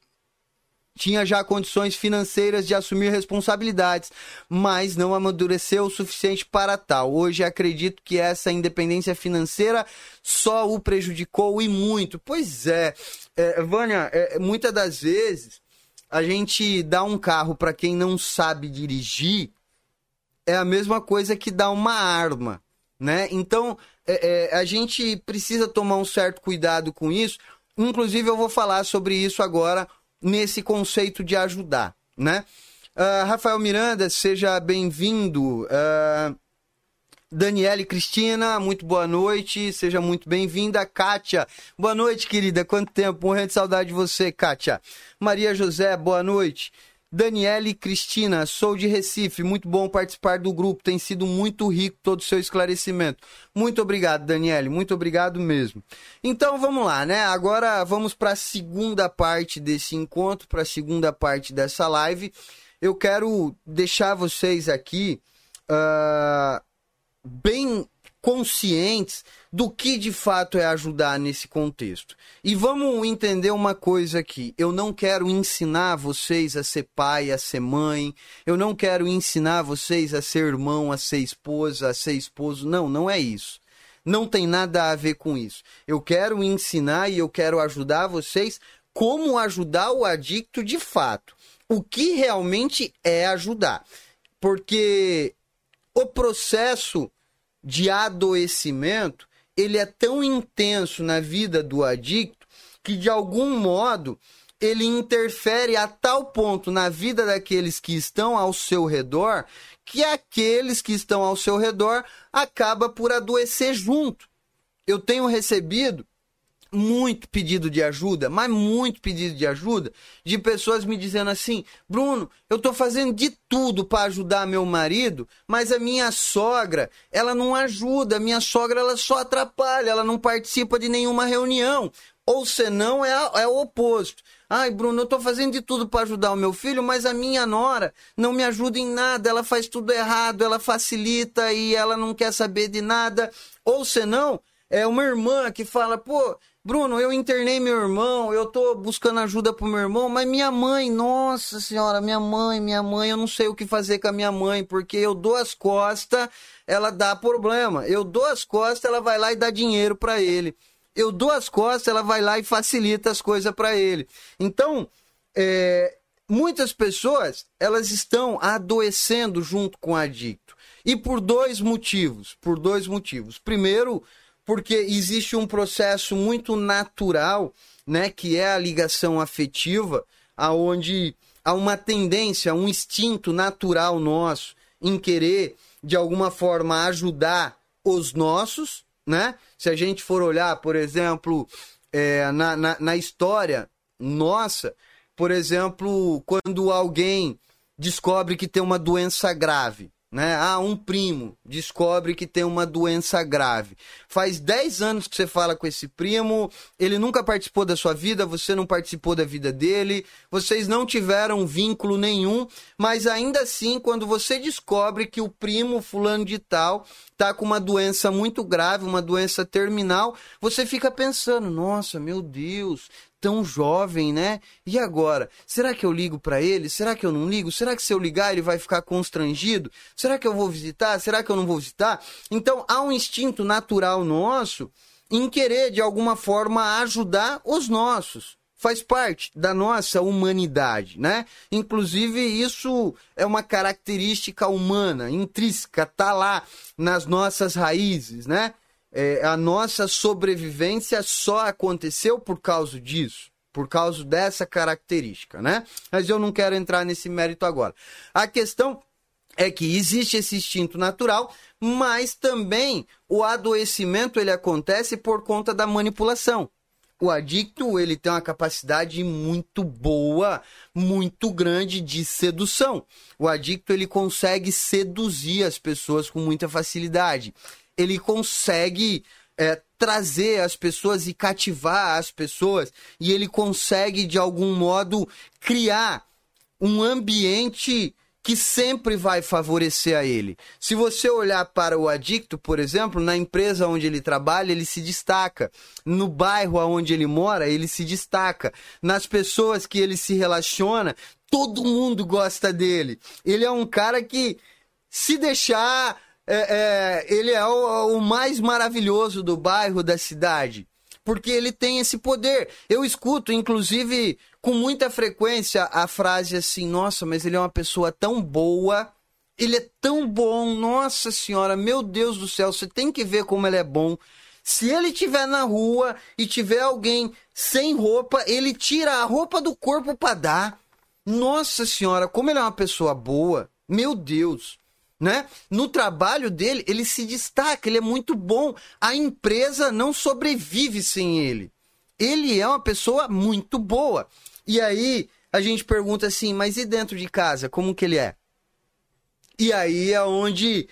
tinha já condições financeiras de assumir responsabilidades, mas não amadureceu o suficiente para tal. Hoje acredito que essa independência financeira só o prejudicou e muito. Pois é, é Vânia, é, muitas das vezes a gente dá um carro para quem não sabe dirigir é a mesma coisa que dar uma arma, né? Então é, é, a gente precisa tomar um certo cuidado com isso. Inclusive eu vou falar sobre isso agora nesse conceito de ajudar, né? Uh, Rafael Miranda, seja bem-vindo. Uh, Daniele Cristina, muito boa noite, seja muito bem-vinda. Kátia, boa noite, querida. Quanto tempo? Morrendo de saudade de você, Kátia. Maria José, boa noite. Daniele Cristina, sou de Recife, muito bom participar do grupo, tem sido muito rico todo o seu esclarecimento. Muito obrigado, Daniele, muito obrigado mesmo. Então vamos lá, né? Agora vamos para a segunda parte desse encontro, para a segunda parte dessa live. Eu quero deixar vocês aqui uh, bem conscientes do que de fato é ajudar nesse contexto. E vamos entender uma coisa aqui. Eu não quero ensinar vocês a ser pai, a ser mãe. Eu não quero ensinar vocês a ser irmão, a ser esposa, a ser esposo. Não, não é isso. Não tem nada a ver com isso. Eu quero ensinar e eu quero ajudar vocês como ajudar o adicto de fato. O que realmente é ajudar. Porque o processo de adoecimento, ele é tão intenso na vida do adicto que de algum modo ele interfere a tal ponto na vida daqueles que estão ao seu redor que aqueles que estão ao seu redor acaba por adoecer junto. Eu tenho recebido muito pedido de ajuda, mas muito pedido de ajuda, de pessoas me dizendo assim: Bruno, eu estou fazendo de tudo para ajudar meu marido, mas a minha sogra, ela não ajuda, a minha sogra ela só atrapalha, ela não participa de nenhuma reunião. Ou senão é, é o oposto. Ai, Bruno, eu estou fazendo de tudo para ajudar o meu filho, mas a minha nora não me ajuda em nada, ela faz tudo errado, ela facilita e ela não quer saber de nada. Ou senão, é uma irmã que fala, pô, Bruno, eu internei meu irmão, eu tô buscando ajuda pro meu irmão, mas minha mãe, nossa senhora, minha mãe, minha mãe, eu não sei o que fazer com a minha mãe, porque eu dou as costas, ela dá problema. Eu dou as costas, ela vai lá e dá dinheiro para ele. Eu dou as costas, ela vai lá e facilita as coisas para ele. Então, é, muitas pessoas elas estão adoecendo junto com o adicto. E por dois motivos. Por dois motivos. Primeiro, porque existe um processo muito natural, né, que é a ligação afetiva, aonde há uma tendência, um instinto natural nosso em querer de alguma forma ajudar os nossos, né? Se a gente for olhar, por exemplo, é, na, na, na história nossa, por exemplo, quando alguém descobre que tem uma doença grave, né? Ah, um primo descobre que tem uma doença grave. Faz 10 anos que você fala com esse primo, ele nunca participou da sua vida, você não participou da vida dele, vocês não tiveram vínculo nenhum, mas ainda assim, quando você descobre que o primo fulano de tal tá com uma doença muito grave, uma doença terminal, você fica pensando: "Nossa, meu Deus, tão jovem, né? E agora? Será que eu ligo para ele? Será que eu não ligo? Será que se eu ligar ele vai ficar constrangido? Será que eu vou visitar? Será que eu não vou visitar? Então há um instinto natural nosso em querer de alguma forma ajudar os nossos. Faz parte da nossa humanidade, né? Inclusive, isso é uma característica humana, intrínseca, tá lá nas nossas raízes, né? É, a nossa sobrevivência só aconteceu por causa disso, por causa dessa característica, né? Mas eu não quero entrar nesse mérito agora. A questão é que existe esse instinto natural, mas também o adoecimento ele acontece por conta da manipulação. O adicto ele tem uma capacidade muito boa, muito grande de sedução. O adicto ele consegue seduzir as pessoas com muita facilidade ele consegue é, trazer as pessoas e cativar as pessoas, e ele consegue, de algum modo, criar um ambiente que sempre vai favorecer a ele. Se você olhar para o adicto, por exemplo, na empresa onde ele trabalha, ele se destaca. No bairro onde ele mora, ele se destaca. Nas pessoas que ele se relaciona, todo mundo gosta dele. Ele é um cara que, se deixar, é, é, ele é o, o mais maravilhoso do bairro, da cidade porque ele tem esse poder. Eu escuto, inclusive, com muita frequência a frase assim: nossa, mas ele é uma pessoa tão boa, ele é tão bom, nossa senhora, meu Deus do céu, você tem que ver como ele é bom. Se ele estiver na rua e tiver alguém sem roupa, ele tira a roupa do corpo para dar. Nossa senhora, como ele é uma pessoa boa, meu Deus né? No trabalho dele, ele se destaca, ele é muito bom. A empresa não sobrevive sem ele. Ele é uma pessoa muito boa. E aí a gente pergunta assim, mas e dentro de casa, como que ele é? E aí é onde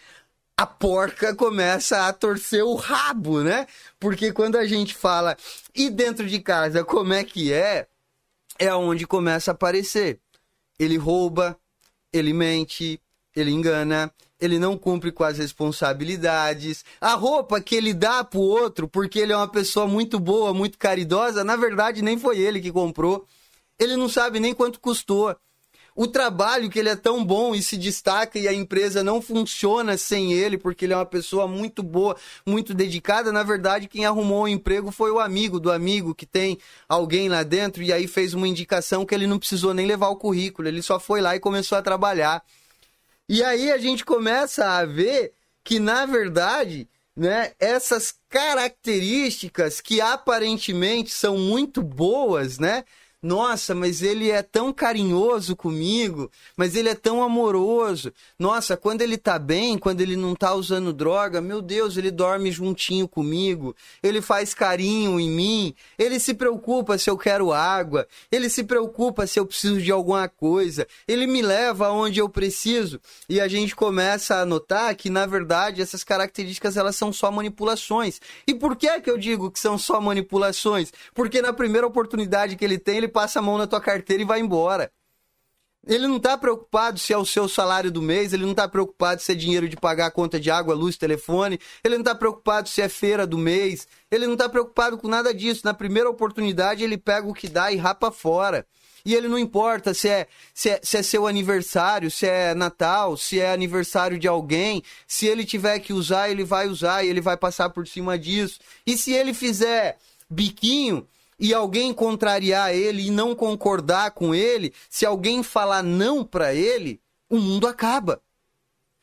a porca começa a torcer o rabo, né? Porque quando a gente fala e dentro de casa, como é que é? É onde começa a aparecer. Ele rouba, ele mente, ele engana, ele não cumpre com as responsabilidades. A roupa que ele dá pro outro, porque ele é uma pessoa muito boa, muito caridosa, na verdade nem foi ele que comprou. Ele não sabe nem quanto custou. O trabalho que ele é tão bom e se destaca e a empresa não funciona sem ele, porque ele é uma pessoa muito boa, muito dedicada. Na verdade, quem arrumou o emprego foi o amigo do amigo que tem alguém lá dentro e aí fez uma indicação que ele não precisou nem levar o currículo, ele só foi lá e começou a trabalhar. E aí a gente começa a ver que, na verdade, né, essas características que aparentemente são muito boas, né, nossa, mas ele é tão carinhoso comigo, mas ele é tão amoroso. Nossa, quando ele tá bem, quando ele não tá usando droga, meu Deus, ele dorme juntinho comigo, ele faz carinho em mim, ele se preocupa se eu quero água, ele se preocupa se eu preciso de alguma coisa, ele me leva aonde eu preciso. E a gente começa a notar que, na verdade, essas características elas são só manipulações. E por que é que eu digo que são só manipulações? Porque na primeira oportunidade que ele tem, ele passa a mão na tua carteira e vai embora. Ele não está preocupado se é o seu salário do mês, ele não está preocupado se é dinheiro de pagar a conta de água, luz, telefone, ele não está preocupado se é feira do mês, ele não está preocupado com nada disso. Na primeira oportunidade, ele pega o que dá e rapa fora. E ele não importa se é, se é, se é seu aniversário, se é Natal, se é aniversário de alguém, se ele tiver que usar, ele vai usar e ele vai passar por cima disso. E se ele fizer biquinho, e alguém contrariar ele e não concordar com ele, se alguém falar não para ele, o mundo acaba.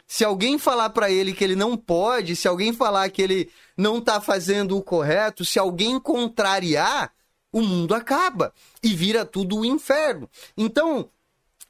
Se alguém falar para ele que ele não pode, se alguém falar que ele não está fazendo o correto, se alguém contrariar, o mundo acaba e vira tudo o um inferno. Então,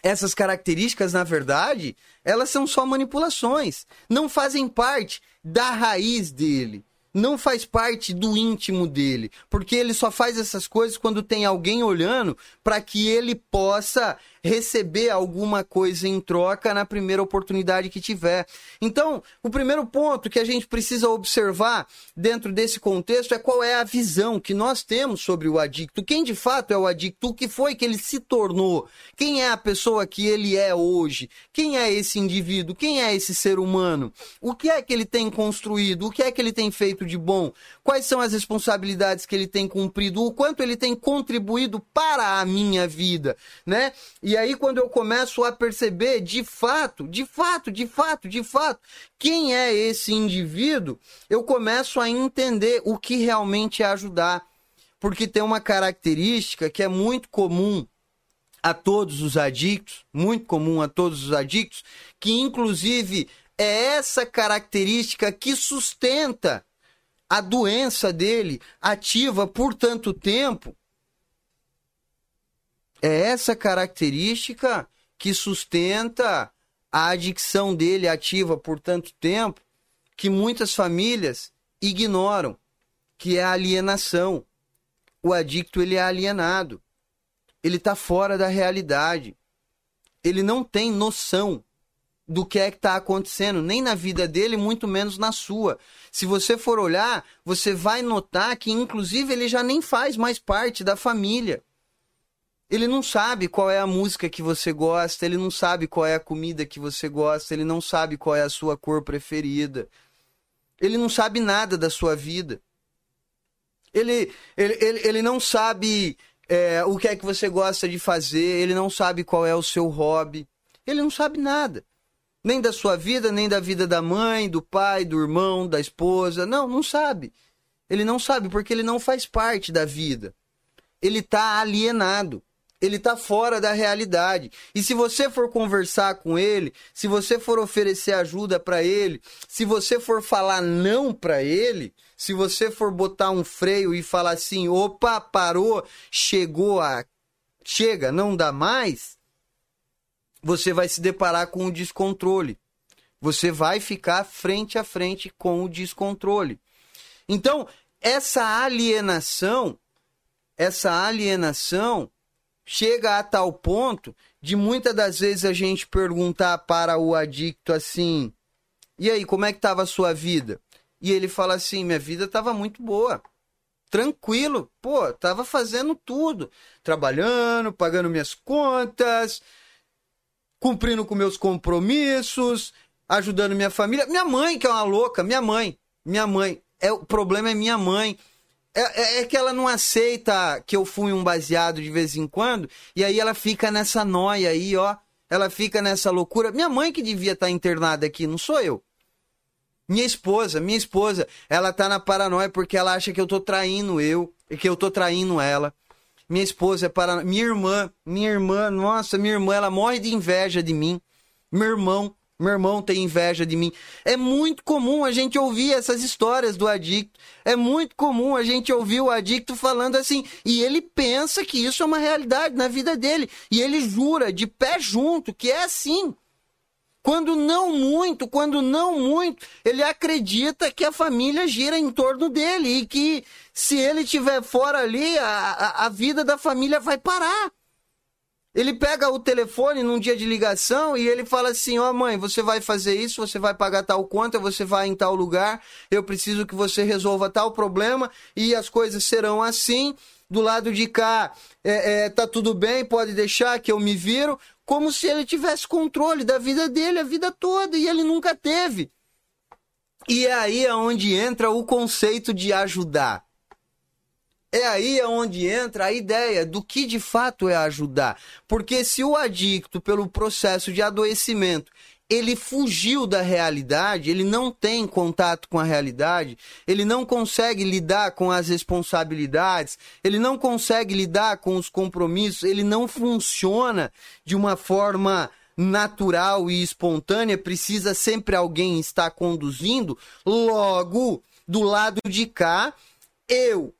essas características, na verdade, elas são só manipulações, não fazem parte da raiz dele não faz parte do íntimo dele, porque ele só faz essas coisas quando tem alguém olhando para que ele possa receber alguma coisa em troca na primeira oportunidade que tiver. Então, o primeiro ponto que a gente precisa observar dentro desse contexto é qual é a visão que nós temos sobre o adicto. Quem de fato é o adicto? O que foi que ele se tornou? Quem é a pessoa que ele é hoje? Quem é esse indivíduo? Quem é esse ser humano? O que é que ele tem construído? O que é que ele tem feito de bom? Quais são as responsabilidades que ele tem cumprido? O quanto ele tem contribuído para a minha vida, né? E aí, quando eu começo a perceber de fato, de fato, de fato, de fato, quem é esse indivíduo, eu começo a entender o que realmente é ajudar. Porque tem uma característica que é muito comum a todos os adictos, muito comum a todos os adictos, que inclusive é essa característica que sustenta a doença dele ativa por tanto tempo é essa característica que sustenta a adicção dele ativa por tanto tempo que muitas famílias ignoram, que é a alienação. O adicto ele é alienado. Ele está fora da realidade. Ele não tem noção do que é que está acontecendo, nem na vida dele, muito menos na sua. Se você for olhar, você vai notar que, inclusive, ele já nem faz mais parte da família. Ele não sabe qual é a música que você gosta, ele não sabe qual é a comida que você gosta, ele não sabe qual é a sua cor preferida. Ele não sabe nada da sua vida. Ele, ele, ele, ele não sabe é, o que é que você gosta de fazer, ele não sabe qual é o seu hobby. Ele não sabe nada. Nem da sua vida, nem da vida da mãe, do pai, do irmão, da esposa. Não, não sabe. Ele não sabe porque ele não faz parte da vida. Ele está alienado ele está fora da realidade. E se você for conversar com ele, se você for oferecer ajuda para ele, se você for falar não para ele, se você for botar um freio e falar assim, opa, parou, chegou a chega, não dá mais, você vai se deparar com o descontrole. Você vai ficar frente a frente com o descontrole. Então, essa alienação, essa alienação chega a tal ponto de muitas das vezes a gente perguntar para o adicto assim: "E aí, como é que estava a sua vida?" E ele fala assim: "Minha vida estava muito boa. Tranquilo, pô, tava fazendo tudo, trabalhando, pagando minhas contas, cumprindo com meus compromissos, ajudando minha família. Minha mãe, que é uma louca, minha mãe, minha mãe. É, o problema é minha mãe. É, é, é, que ela não aceita que eu fui um baseado de vez em quando, e aí ela fica nessa noia aí, ó. Ela fica nessa loucura. Minha mãe que devia estar tá internada aqui, não sou eu. Minha esposa, minha esposa, ela tá na paranoia porque ela acha que eu tô traindo eu, e que eu tô traindo ela. Minha esposa é paranoia. Minha irmã, minha irmã, nossa, minha irmã, ela morre de inveja de mim. Meu irmão, meu irmão tem inveja de mim. É muito comum a gente ouvir essas histórias do adicto. É muito comum a gente ouvir o adicto falando assim. E ele pensa que isso é uma realidade na vida dele. E ele jura de pé junto que é assim. Quando não muito, quando não muito, ele acredita que a família gira em torno dele e que se ele estiver fora ali, a, a, a vida da família vai parar. Ele pega o telefone num dia de ligação e ele fala assim: Ó, oh, mãe, você vai fazer isso, você vai pagar tal conta, você vai em tal lugar, eu preciso que você resolva tal problema e as coisas serão assim. Do lado de cá, é, é, tá tudo bem, pode deixar que eu me viro, como se ele tivesse controle da vida dele a vida toda e ele nunca teve. E é aí é onde entra o conceito de ajudar. É aí onde entra a ideia do que de fato é ajudar. Porque se o adicto, pelo processo de adoecimento, ele fugiu da realidade, ele não tem contato com a realidade, ele não consegue lidar com as responsabilidades, ele não consegue lidar com os compromissos, ele não funciona de uma forma natural e espontânea, precisa sempre alguém estar conduzindo. Logo, do lado de cá, eu,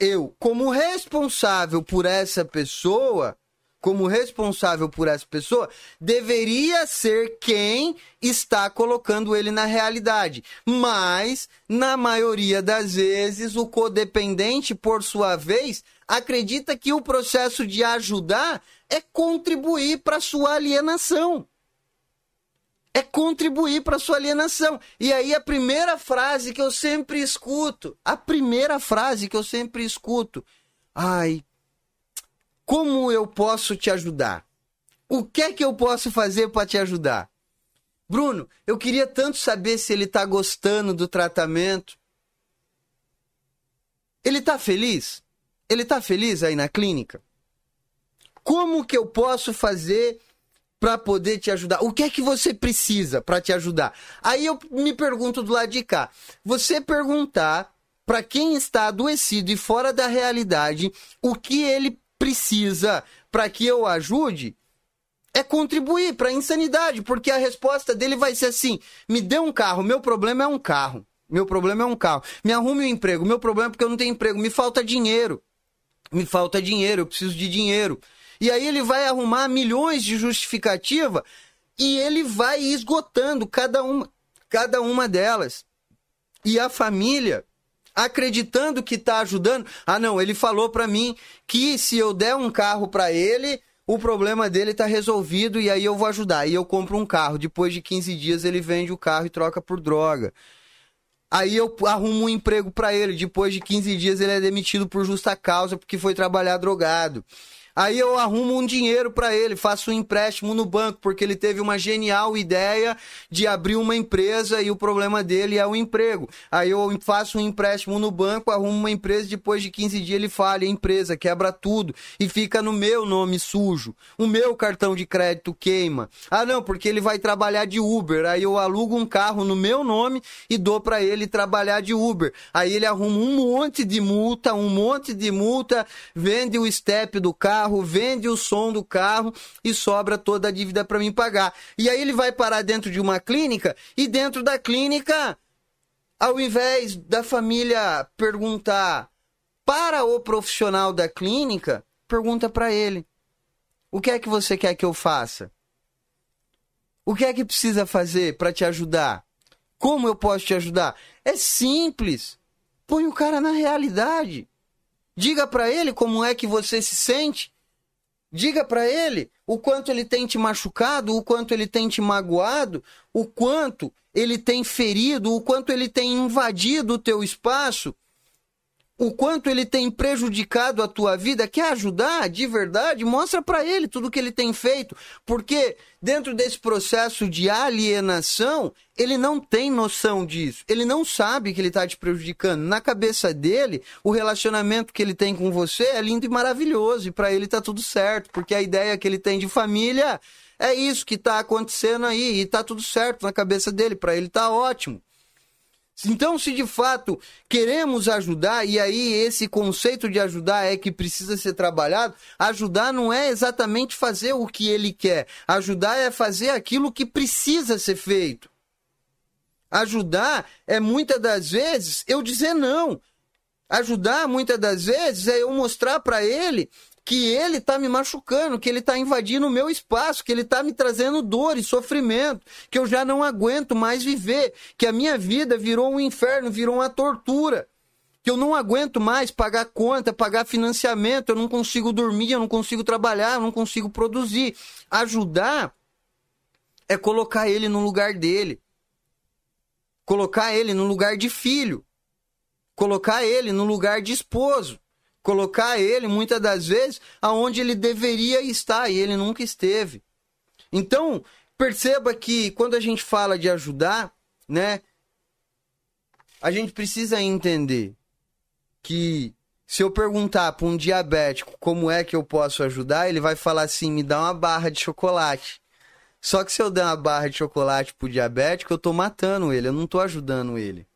eu, como responsável por essa pessoa, como responsável por essa pessoa, deveria ser quem está colocando ele na realidade. Mas, na maioria das vezes, o codependente, por sua vez, acredita que o processo de ajudar é contribuir para sua alienação. É contribuir para sua alienação. E aí a primeira frase que eu sempre escuto, a primeira frase que eu sempre escuto, ai, como eu posso te ajudar? O que é que eu posso fazer para te ajudar? Bruno, eu queria tanto saber se ele está gostando do tratamento. Ele está feliz? Ele está feliz aí na clínica? Como que eu posso fazer para poder te ajudar? O que é que você precisa para te ajudar? Aí eu me pergunto do lado de cá. Você perguntar para quem está adoecido e fora da realidade o que ele precisa para que eu ajude é contribuir para a insanidade, porque a resposta dele vai ser assim: me dê um carro, meu problema é um carro. Meu problema é um carro. Me arrume um emprego. Meu problema é porque eu não tenho emprego. Me falta dinheiro. Me falta dinheiro. Eu preciso de dinheiro. E aí ele vai arrumar milhões de justificativa e ele vai esgotando cada uma, cada uma delas. E a família acreditando que está ajudando. Ah, não, ele falou para mim que se eu der um carro para ele, o problema dele está resolvido e aí eu vou ajudar. E eu compro um carro. Depois de 15 dias ele vende o carro e troca por droga. Aí eu arrumo um emprego para ele. Depois de 15 dias ele é demitido por justa causa porque foi trabalhar drogado. Aí eu arrumo um dinheiro para ele, faço um empréstimo no banco, porque ele teve uma genial ideia de abrir uma empresa e o problema dele é o emprego. Aí eu faço um empréstimo no banco, arrumo uma empresa, depois de 15 dias ele falha a empresa, quebra tudo e fica no meu nome sujo. O meu cartão de crédito queima. Ah, não, porque ele vai trabalhar de Uber. Aí eu alugo um carro no meu nome e dou para ele trabalhar de Uber. Aí ele arruma um monte de multa, um monte de multa, vende o step do carro carro, vende o som do carro e sobra toda a dívida para mim pagar. E aí ele vai parar dentro de uma clínica e dentro da clínica, ao invés da família perguntar para o profissional da clínica, pergunta para ele: "O que é que você quer que eu faça? O que é que precisa fazer para te ajudar? Como eu posso te ajudar?" É simples. Põe o cara na realidade. Diga para ele como é que você se sente. Diga para ele o quanto ele tem te machucado, o quanto ele tem te magoado, o quanto ele tem ferido, o quanto ele tem invadido o teu espaço o quanto ele tem prejudicado a tua vida, quer ajudar de verdade, mostra para ele tudo que ele tem feito, porque dentro desse processo de alienação, ele não tem noção disso, ele não sabe que ele está te prejudicando. Na cabeça dele, o relacionamento que ele tem com você é lindo e maravilhoso, e para ele tá tudo certo, porque a ideia que ele tem de família é isso que está acontecendo aí, e tá tudo certo na cabeça dele, para ele tá ótimo. Então, se de fato queremos ajudar, e aí esse conceito de ajudar é que precisa ser trabalhado, ajudar não é exatamente fazer o que ele quer, ajudar é fazer aquilo que precisa ser feito. Ajudar é muitas das vezes eu dizer não. Ajudar muitas das vezes é eu mostrar para ele que ele está me machucando, que ele está invadindo o meu espaço, que ele está me trazendo dor e sofrimento, que eu já não aguento mais viver, que a minha vida virou um inferno, virou uma tortura, que eu não aguento mais pagar conta, pagar financiamento, eu não consigo dormir, eu não consigo trabalhar, eu não consigo produzir. Ajudar é colocar ele no lugar dele. Colocar ele no lugar de filho. Colocar ele no lugar de esposo colocar ele muitas das vezes aonde ele deveria estar e ele nunca esteve. Então, perceba que quando a gente fala de ajudar, né, a gente precisa entender que se eu perguntar para um diabético como é que eu posso ajudar, ele vai falar assim: me dá uma barra de chocolate. Só que se eu der uma barra de chocolate pro diabético, eu tô matando ele, eu não tô ajudando ele.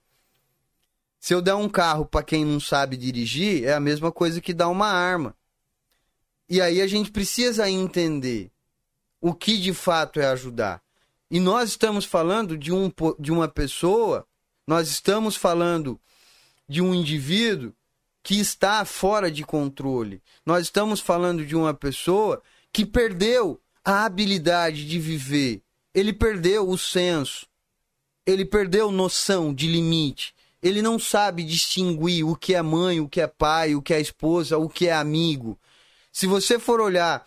Se eu der um carro para quem não sabe dirigir, é a mesma coisa que dar uma arma. E aí a gente precisa entender o que de fato é ajudar. E nós estamos falando de, um, de uma pessoa, nós estamos falando de um indivíduo que está fora de controle. Nós estamos falando de uma pessoa que perdeu a habilidade de viver. Ele perdeu o senso. Ele perdeu noção de limite. Ele não sabe distinguir o que é mãe, o que é pai, o que é esposa, o que é amigo. Se você for olhar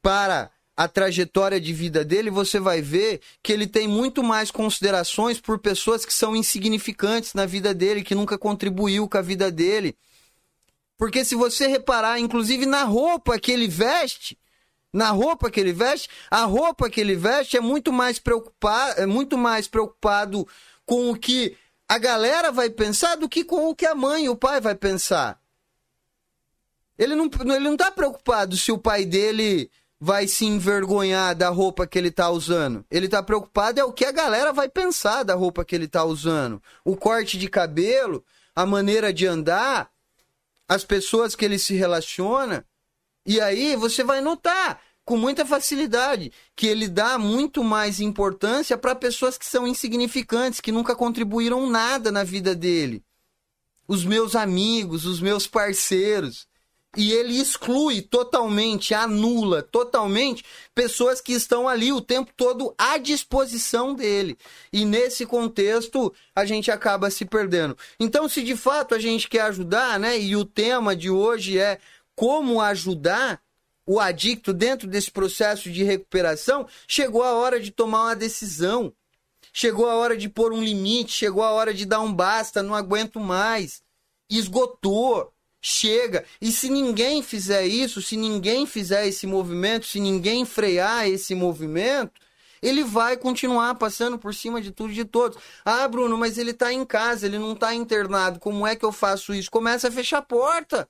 para a trajetória de vida dele, você vai ver que ele tem muito mais considerações por pessoas que são insignificantes na vida dele, que nunca contribuiu com a vida dele. Porque se você reparar, inclusive na roupa que ele veste, na roupa que ele veste, a roupa que ele veste é muito mais preocupado, é muito mais preocupado com o que a galera vai pensar do que com o que a mãe e o pai vai pensar. Ele não, ele não tá preocupado se o pai dele vai se envergonhar da roupa que ele tá usando. Ele tá preocupado é o que a galera vai pensar da roupa que ele tá usando. O corte de cabelo, a maneira de andar, as pessoas que ele se relaciona. E aí você vai notar com muita facilidade que ele dá muito mais importância para pessoas que são insignificantes, que nunca contribuíram nada na vida dele. Os meus amigos, os meus parceiros e ele exclui totalmente, anula totalmente pessoas que estão ali o tempo todo à disposição dele. E nesse contexto a gente acaba se perdendo. Então, se de fato a gente quer ajudar, né, e o tema de hoje é como ajudar o adicto dentro desse processo de recuperação, chegou a hora de tomar uma decisão. Chegou a hora de pôr um limite, chegou a hora de dar um basta, não aguento mais. Esgotou chega. E se ninguém fizer isso, se ninguém fizer esse movimento, se ninguém frear esse movimento, ele vai continuar passando por cima de tudo e de todos. Ah, Bruno, mas ele está em casa, ele não está internado. Como é que eu faço isso? Começa a fechar a porta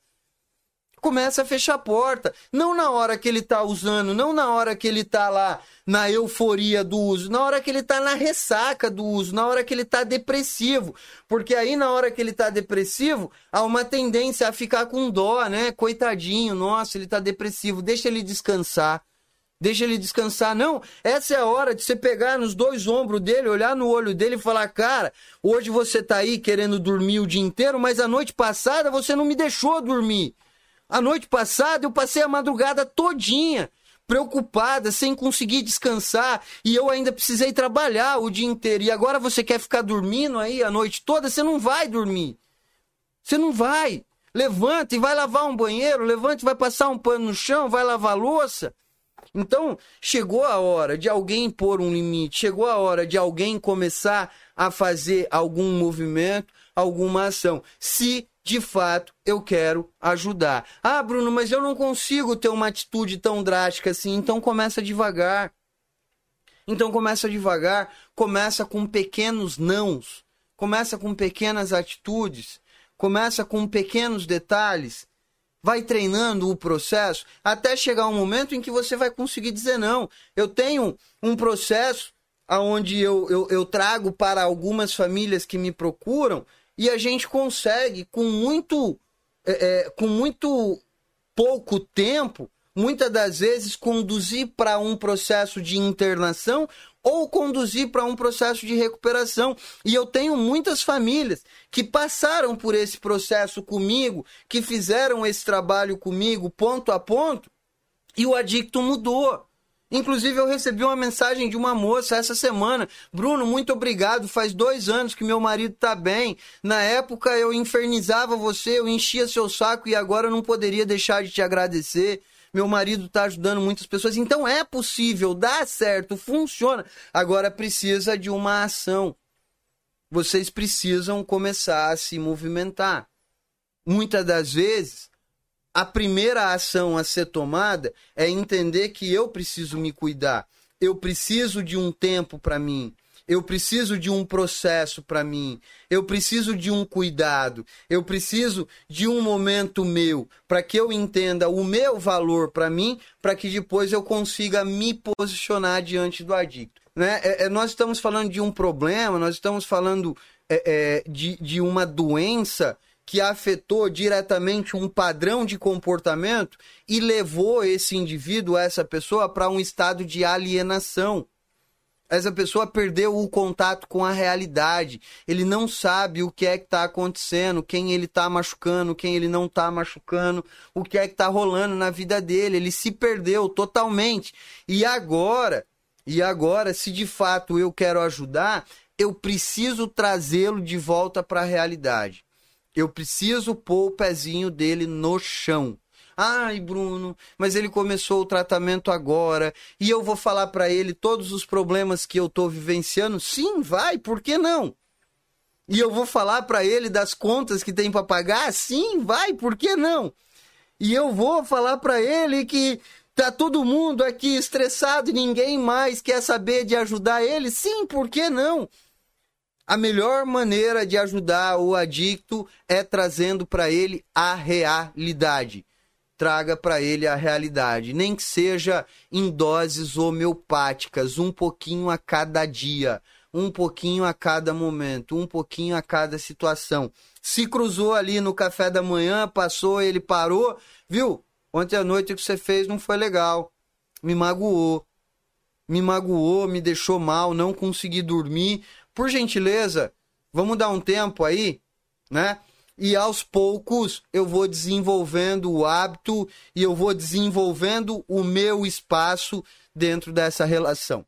começa a fechar a porta. Não na hora que ele está usando, não na hora que ele está lá na euforia do uso, na hora que ele está na ressaca do uso, na hora que ele está depressivo. Porque aí, na hora que ele está depressivo, há uma tendência a ficar com dó, né? Coitadinho, nossa, ele está depressivo, deixa ele descansar. Deixa ele descansar. Não, essa é a hora de você pegar nos dois ombros dele, olhar no olho dele e falar: Cara, hoje você tá aí querendo dormir o dia inteiro, mas a noite passada você não me deixou dormir. A noite passada eu passei a madrugada todinha preocupada, sem conseguir descansar, e eu ainda precisei trabalhar o dia inteiro. E agora você quer ficar dormindo aí a noite toda? Você não vai dormir. Você não vai. Levanta e vai lavar um banheiro, levanta e vai passar um pano no chão, vai lavar louça. Então, chegou a hora de alguém pôr um limite, chegou a hora de alguém começar a fazer algum movimento, alguma ação. Se de fato eu quero ajudar. Ah, Bruno, mas eu não consigo ter uma atitude tão drástica assim, então começa devagar. Então começa devagar, começa com pequenos nãos, começa com pequenas atitudes, começa com pequenos detalhes, vai treinando o processo até chegar um momento em que você vai conseguir dizer não. Eu tenho um processo onde eu, eu, eu trago para algumas famílias que me procuram e a gente consegue, com muito, é, é, com muito pouco tempo, muitas das vezes conduzir para um processo de internação ou conduzir para um processo de recuperação. E eu tenho muitas famílias que passaram por esse processo comigo, que fizeram esse trabalho comigo ponto a ponto, e o adicto mudou. Inclusive, eu recebi uma mensagem de uma moça essa semana. Bruno, muito obrigado. Faz dois anos que meu marido está bem. Na época eu infernizava você, eu enchia seu saco e agora eu não poderia deixar de te agradecer. Meu marido está ajudando muitas pessoas. Então é possível, dá certo, funciona. Agora precisa de uma ação. Vocês precisam começar a se movimentar. Muitas das vezes a primeira ação a ser tomada é entender que eu preciso me cuidar. Eu preciso de um tempo para mim. eu preciso de um processo para mim, eu preciso de um cuidado, eu preciso de um momento meu para que eu entenda o meu valor para mim, para que depois eu consiga me posicionar diante do adicto. Né? É, é, nós estamos falando de um problema, nós estamos falando é, é de, de uma doença que afetou diretamente um padrão de comportamento e levou esse indivíduo, essa pessoa, para um estado de alienação. Essa pessoa perdeu o contato com a realidade. Ele não sabe o que é que está acontecendo, quem ele está machucando, quem ele não está machucando, o que é que está rolando na vida dele. Ele se perdeu totalmente. E agora, e agora, se de fato eu quero ajudar, eu preciso trazê-lo de volta para a realidade. Eu preciso pôr o pezinho dele no chão. Ai, Bruno, mas ele começou o tratamento agora e eu vou falar para ele todos os problemas que eu tô vivenciando? Sim, vai, por que não? E eu vou falar para ele das contas que tem para pagar? Sim, vai, por que não? E eu vou falar para ele que tá todo mundo aqui estressado e ninguém mais quer saber de ajudar ele? Sim, por que não? A melhor maneira de ajudar o adicto é trazendo para ele a realidade. Traga para ele a realidade, nem que seja em doses homeopáticas, um pouquinho a cada dia, um pouquinho a cada momento, um pouquinho a cada situação. Se cruzou ali no café da manhã, passou, ele parou, viu? Ontem à noite o que você fez não foi legal, me magoou, me magoou, me deixou mal, não consegui dormir por gentileza, vamos dar um tempo aí, né? E aos poucos eu vou desenvolvendo o hábito e eu vou desenvolvendo o meu espaço dentro dessa relação.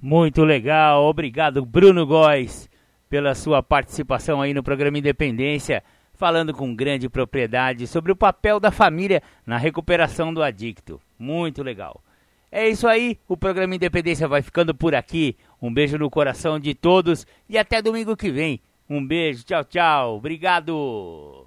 Muito legal, obrigado Bruno Góes pela sua participação aí no programa Independência, falando com grande propriedade sobre o papel da família na recuperação do adicto. Muito legal. É isso aí, o programa Independência vai ficando por aqui. Um beijo no coração de todos e até domingo que vem. Um beijo, tchau, tchau. Obrigado.